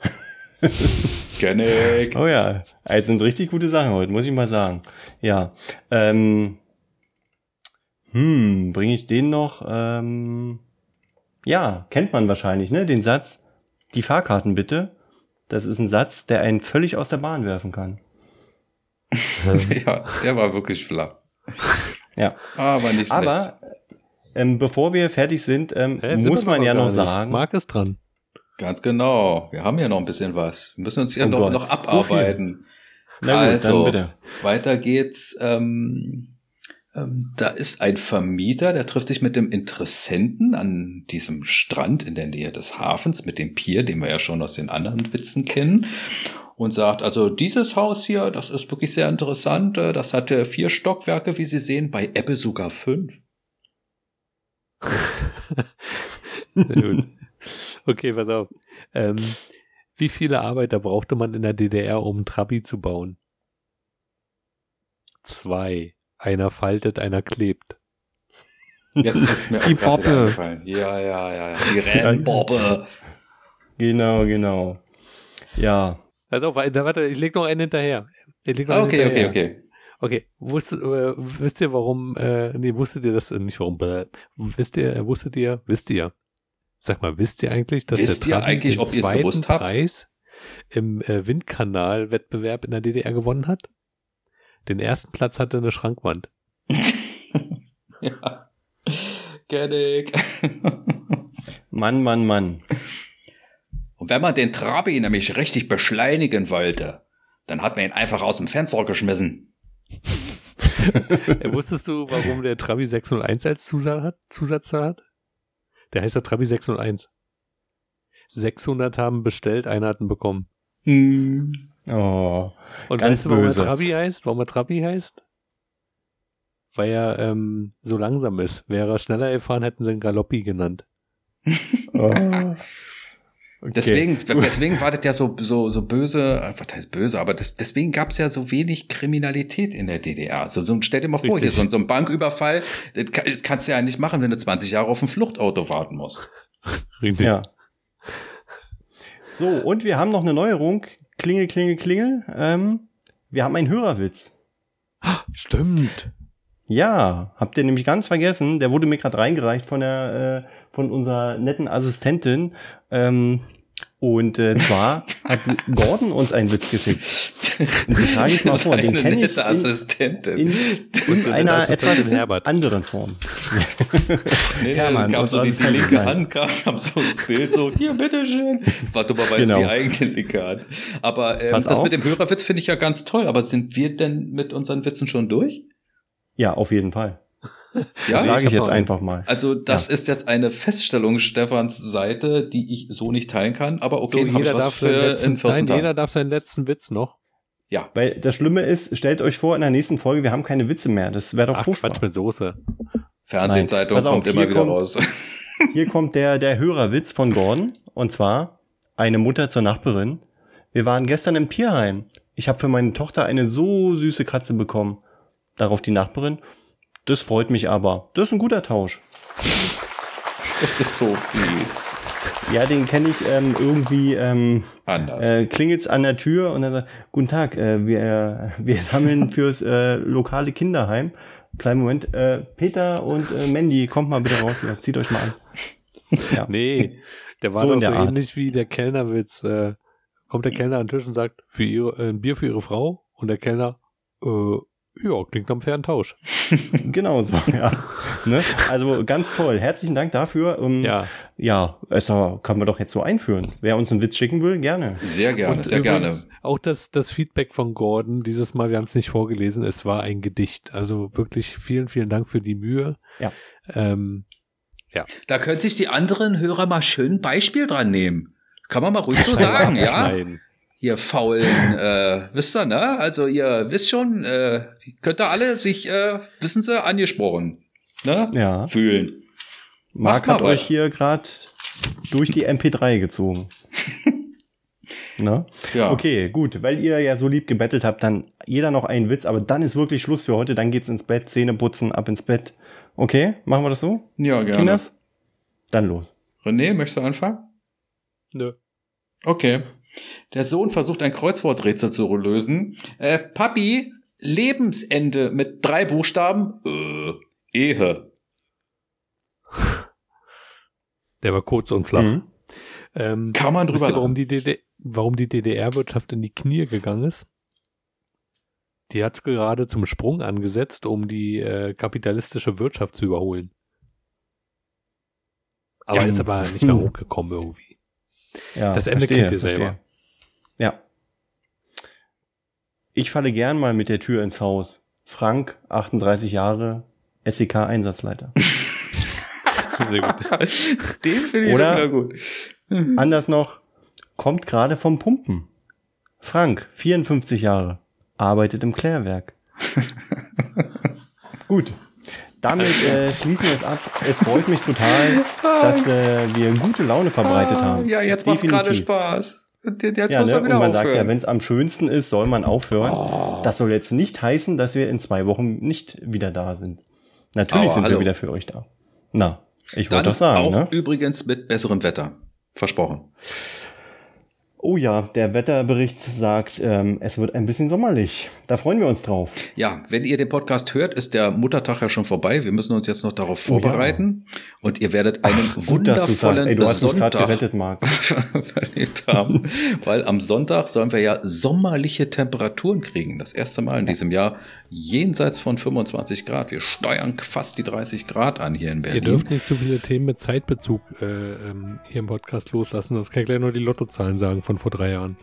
Kenn ich. Oh ja, also sind richtig gute Sachen heute, muss ich mal sagen. Ja. Ähm, hm, bringe ich den noch? Ähm, ja, kennt man wahrscheinlich, ne? Den Satz, die Fahrkarten bitte. Das ist ein Satz, der einen völlig aus der Bahn werfen kann. ja, der war wirklich flach. Ja. Aber nicht Aber ähm, bevor wir fertig sind, ähm, hey, muss man ja noch sagen. Marc ist dran. Ganz genau. Wir haben ja noch ein bisschen was. Wir müssen uns ja oh noch, Gott, noch abarbeiten. So Na gut, also, dann bitte. Weiter geht's. Ähm, ähm, da ist ein Vermieter, der trifft sich mit dem Interessenten an diesem Strand in der Nähe des Hafens mit dem Pier, den wir ja schon aus den anderen Witzen kennen und sagt, also dieses Haus hier, das ist wirklich sehr interessant, äh, das hat vier Stockwerke, wie Sie sehen, bei Ebbe sogar fünf. okay, pass auf. Ähm, wie viele Arbeiter brauchte man in der DDR, um Trabi zu bauen? Zwei. Einer faltet, einer klebt. Jetzt ist mir die Boppe. Ja, ja, ja. Die Rennbobbe. Genau, genau. Ja. Also, warte, ich leg noch einen hinterher. Ich leg noch einen okay, hinterher. okay, okay. Okay, Wusst, äh, wisst ihr warum, äh, nee, wusstet ihr das, äh, nicht warum, äh, wisst ihr, wusstet ihr, wisst ihr, sag mal, wisst ihr eigentlich, dass wisst der Trabi den zweiten Preis im äh, Windkanal-Wettbewerb in der DDR gewonnen hat? Den ersten Platz hatte eine Schrankwand. ja. Kenn ich. Mann, Mann, Mann. Und wenn man den Trabi nämlich richtig beschleunigen wollte, dann hat man ihn einfach aus dem Fenster geschmissen. Wusstest du, warum der Trabi 601 als Zusatz hat? Zusatz hat? Der heißt ja Trabi 601. 600 haben bestellt, einer hat ihn bekommen. Hm. Oh. Und Ganz weißt du, warum er Trabi heißt? Warum er Trabi heißt? Weil er ähm, so langsam ist. Wäre er schneller gefahren, hätten sie ihn Galoppi genannt. oh. Okay. Deswegen, deswegen war das ja so, so, so böse, äh, was heißt böse, aber das, deswegen gab es ja so wenig Kriminalität in der DDR. So, so stell dir mal vor, hier so, so ein Banküberfall, das, das kannst du ja nicht machen, wenn du 20 Jahre auf ein Fluchtauto warten musst. Richtig. Ja. So, und wir haben noch eine Neuerung. Klingel, klingel, klingel. Ähm, wir haben einen Hörerwitz. Stimmt. Ja, habt ihr nämlich ganz vergessen. Der wurde mir gerade reingereicht von der äh, von unserer netten Assistentin. Ähm, und äh, zwar hat Gordon uns einen Witz geschickt. Und den trage ich mal vor. Den kenne ich in, in, in einer etwas Herbert. anderen Form. nee, Hermann, gab so die, die linke Hand, kam, kam so ins Bild, so, hier, bitteschön. War dummerweise genau. die eigene linke Hand. Aber ähm, das auf. mit dem Hörerwitz finde ich ja ganz toll. Aber sind wir denn mit unseren Witzen schon durch? Ja, auf jeden Fall. Ja, das sage ich, jetzt einfach mal. Also das ja. ist jetzt eine Feststellung Stefans Seite, die ich so nicht teilen kann. Aber okay, so, jeder darf für letzten, nein, jeder darf seinen letzten Witz noch. Ja. Weil das Schlimme ist, stellt euch vor, in der nächsten Folge, wir haben keine Witze mehr. Das wäre doch Ach, furchtbar. Quatsch mit Soße. Fernsehzeitung kommt immer wieder kommt, raus. Hier kommt der, der Hörerwitz von Gordon. Und zwar eine Mutter zur Nachbarin. Wir waren gestern im Tierheim. Ich habe für meine Tochter eine so süße Katze bekommen. Darauf die Nachbarin. Das freut mich aber. Das ist ein guter Tausch. Das ist so fies. Ja, den kenne ich ähm, irgendwie ähm, anders. Äh, klingelt's an der Tür und dann sagt, guten Tag, äh, wir, wir sammeln fürs äh, lokale Kinderheim. Kleinen Moment, äh, Peter und äh, Mandy, kommt mal bitte raus, ja, zieht euch mal an. Ja. Nee, der war so doch so Art. ähnlich wie der Kellnerwitz. Äh, kommt der Kellner an den Tisch und sagt, für ihre, äh, ein Bier für ihre Frau und der Kellner, äh, ja, klingt am fairen Tausch. genau so, ja. ne? Also ganz toll. Herzlichen Dank dafür. Um, ja. Ja, es kann man doch jetzt so einführen. Wer uns einen Witz schicken will, gerne. Sehr gerne, Und sehr gerne. Auch das, das Feedback von Gordon, dieses Mal, wir haben es nicht vorgelesen, es war ein Gedicht. Also wirklich vielen, vielen Dank für die Mühe. Ja. Ähm, ja. Da können sich die anderen Hörer mal schön ein Beispiel dran nehmen. Kann man mal ruhig so sagen, ja? Schneiden ihr faulen, äh, wisst ihr, ne? Also ihr wisst schon, äh, könnt ihr alle sich, äh, wissen Sie, angesprochen, ne? Ja. Fühlen. Marc hat euch hier gerade durch die MP3 gezogen. ne? Ja. Okay, gut, weil ihr ja so lieb gebettelt habt, dann jeder noch einen Witz, aber dann ist wirklich Schluss für heute, dann geht's ins Bett, Zähne putzen, ab ins Bett. Okay, machen wir das so? Ja, gerne. Kinders? Dann los. René, möchtest du anfangen? Nö. Okay. Der Sohn versucht ein Kreuzworträtsel zu lösen. Äh, Papi, Lebensende mit drei Buchstaben. Äh, Ehe. Der war kurz und flach. Mhm. Ähm, Kann man drüber ihr, warum die, DD warum die DDR-Wirtschaft in die Knie gegangen ist? Die hat gerade zum Sprung angesetzt, um die äh, kapitalistische Wirtschaft zu überholen. Aber ja, ist aber nicht mehr hochgekommen irgendwie. Ja, das Ende verstehe, kennt ihr selber. Verstehe. Ja. Ich falle gern mal mit der Tür ins Haus. Frank, 38 Jahre, SEK-Einsatzleiter. Den finde ich Oder gut. anders noch, kommt gerade vom Pumpen. Frank, 54 Jahre, arbeitet im Klärwerk. Gut. Damit äh, schließen wir es ab. Es freut mich total, dass äh, wir gute Laune verbreitet haben. Ja, jetzt macht gerade Spaß. Jetzt ja, ne? Und man aufhören. sagt ja, wenn es am schönsten ist, soll man aufhören. Oh. Das soll jetzt nicht heißen, dass wir in zwei Wochen nicht wieder da sind. Natürlich Aber sind hallo. wir wieder für euch da. Na, ich wollte das sagen. Auch ne? übrigens mit besserem Wetter. Versprochen. Oh ja, der Wetterbericht sagt, ähm, es wird ein bisschen sommerlich. Da freuen wir uns drauf. Ja, wenn ihr den Podcast hört, ist der Muttertag ja schon vorbei. Wir müssen uns jetzt noch darauf vorbereiten. Oh ja. Und ihr werdet einen Ach, wundervollen Ey, du hast Sonntag gerettet, Marc. verlebt haben. weil am Sonntag sollen wir ja sommerliche Temperaturen kriegen. Das erste Mal in diesem Jahr jenseits von 25 Grad. Wir steuern fast die 30 Grad an hier in Berlin. Ihr dürft nicht zu viele Themen mit Zeitbezug äh, ähm, hier im Podcast loslassen. Das kann ich gleich nur die Lottozahlen sagen von von vor drei Jahren.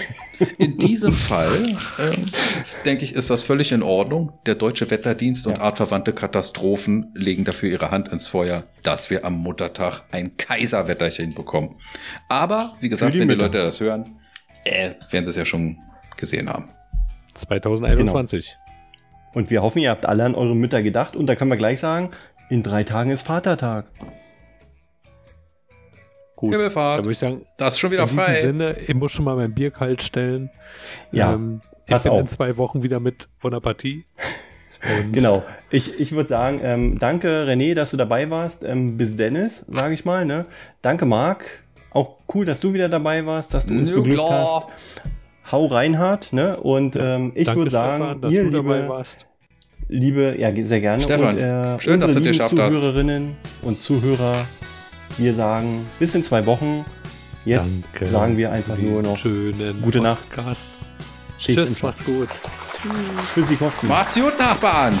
In diesem Fall, ähm, denke ich, ist das völlig in Ordnung. Der Deutsche Wetterdienst und ja. artverwandte Katastrophen legen dafür ihre Hand ins Feuer, dass wir am Muttertag ein Kaiserwetterchen bekommen. Aber, wie gesagt, die wenn Mütter. die Leute das hören, äh, werden sie es ja schon gesehen haben. 2021. Genau. Und wir hoffen, ihr habt alle an eure Mütter gedacht. Und da können wir gleich sagen, in drei Tagen ist Vatertag. Gut. Himmelfahrt. Da würde ich sagen, das ist schon wieder in frei. In Sinne, ich muss schon mal mein Bier kalt stellen. Ja. Ähm, ich Pass bin auf. in zwei Wochen wieder mit von der Partie. Und genau. Ich, ich würde sagen, ähm, danke René, dass du dabei warst. Ähm, bis Dennis, sage ich mal. Ne? Danke Marc. Auch cool, dass du wieder dabei warst, dass du uns Nö, beglückt hast. Hau Reinhard. Ne? Und ähm, ich würde sagen, Stefan, dass ihr, du dabei liebe, warst. Liebe, ja, sehr gerne. Stefan, und, äh, schön, dass du dir geschafft Zuhörerinnen hast. und Zuhörer, wir sagen bis in zwei Wochen. Jetzt Danke sagen wir einfach nur noch gute Nacht. Tschüss, macht's gut. Tschüssikowski. Macht's gut, Nachbarn.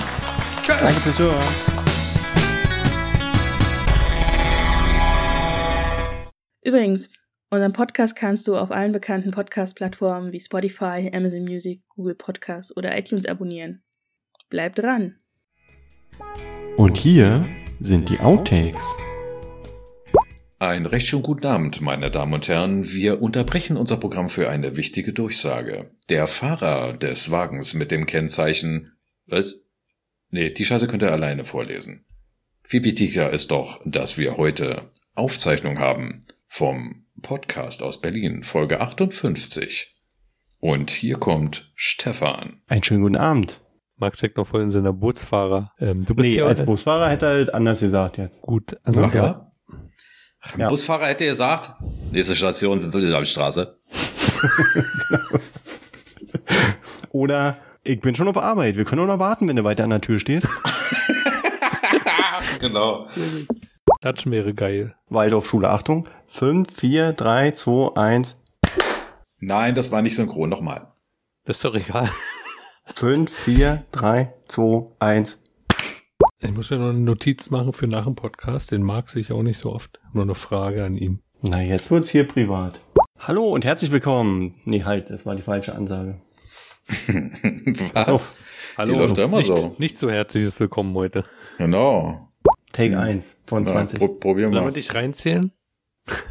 Tschüss. Danke fürs Hören. Übrigens, unseren Podcast kannst du auf allen bekannten Podcast-Plattformen wie Spotify, Amazon Music, Google Podcasts oder iTunes abonnieren. Bleib dran. Und hier sind die Outtakes. Ein recht schön guten Abend, meine Damen und Herren. Wir unterbrechen unser Programm für eine wichtige Durchsage. Der Fahrer des Wagens mit dem Kennzeichen Was? Nee, die Scheiße könnt ihr alleine vorlesen. Viel wichtiger ist doch, dass wir heute Aufzeichnung haben vom Podcast aus Berlin, Folge 58. Und hier kommt Stefan. Einen schönen guten Abend. Marc steckt noch voll in seiner Busfahrer. Ähm, du bist nee, als Busfahrer hätte er halt anders gesagt jetzt. Gut, also ja. ja. Ja. Busfahrer hätte gesagt, nächste Station sind Straße. Oder ich bin schon auf Arbeit. Wir können auch noch warten, wenn du weiter an der Tür stehst. genau. Das wäre geil. Waldorfschule, Achtung. 5, 4, 3, 2, 1. Nein, das war nicht synchron. Nochmal. Ist doch egal. 5, 4, 3, 2, 1. Ich muss mir noch eine Notiz machen für nach dem Podcast. Den mag sich auch nicht so oft. Nur eine Frage an ihn. Na, jetzt wird's hier privat. Hallo und herzlich willkommen. Nee, halt, das war die falsche Ansage. Was? Auf. Hallo, die läuft immer nicht, so. Nicht so herzliches Willkommen heute. Genau. Take hm. 1 von Na, 20. Pro probieren wir. Wollen wir dich reinzählen?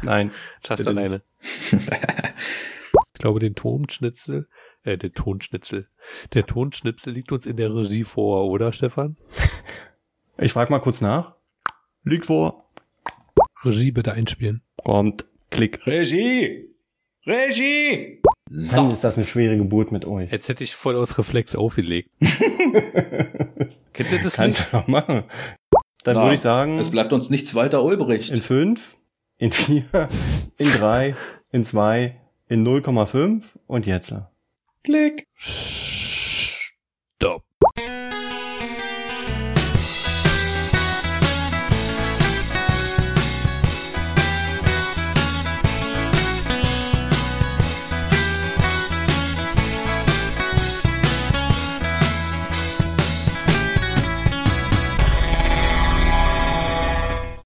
Nein. Schaffst du alleine. ich glaube, den Tonschnitzel, äh, der Tonschnitzel, der Tonschnitzel liegt uns in der Regie vor, oder Stefan? Ich frage mal kurz nach. Liegt vor. Regie bitte einspielen. Kommt. Klick. Regie! Regie! So. Mann, ist das eine schwere Geburt mit euch. Jetzt hätte ich voll aus Reflex aufgelegt. Kennt ihr das Kannst nicht? du noch machen. Dann würde ich sagen. Es bleibt uns nichts weiter übrig. In fünf, in vier, in drei, in zwei, in 0,5 und jetzt. Klick.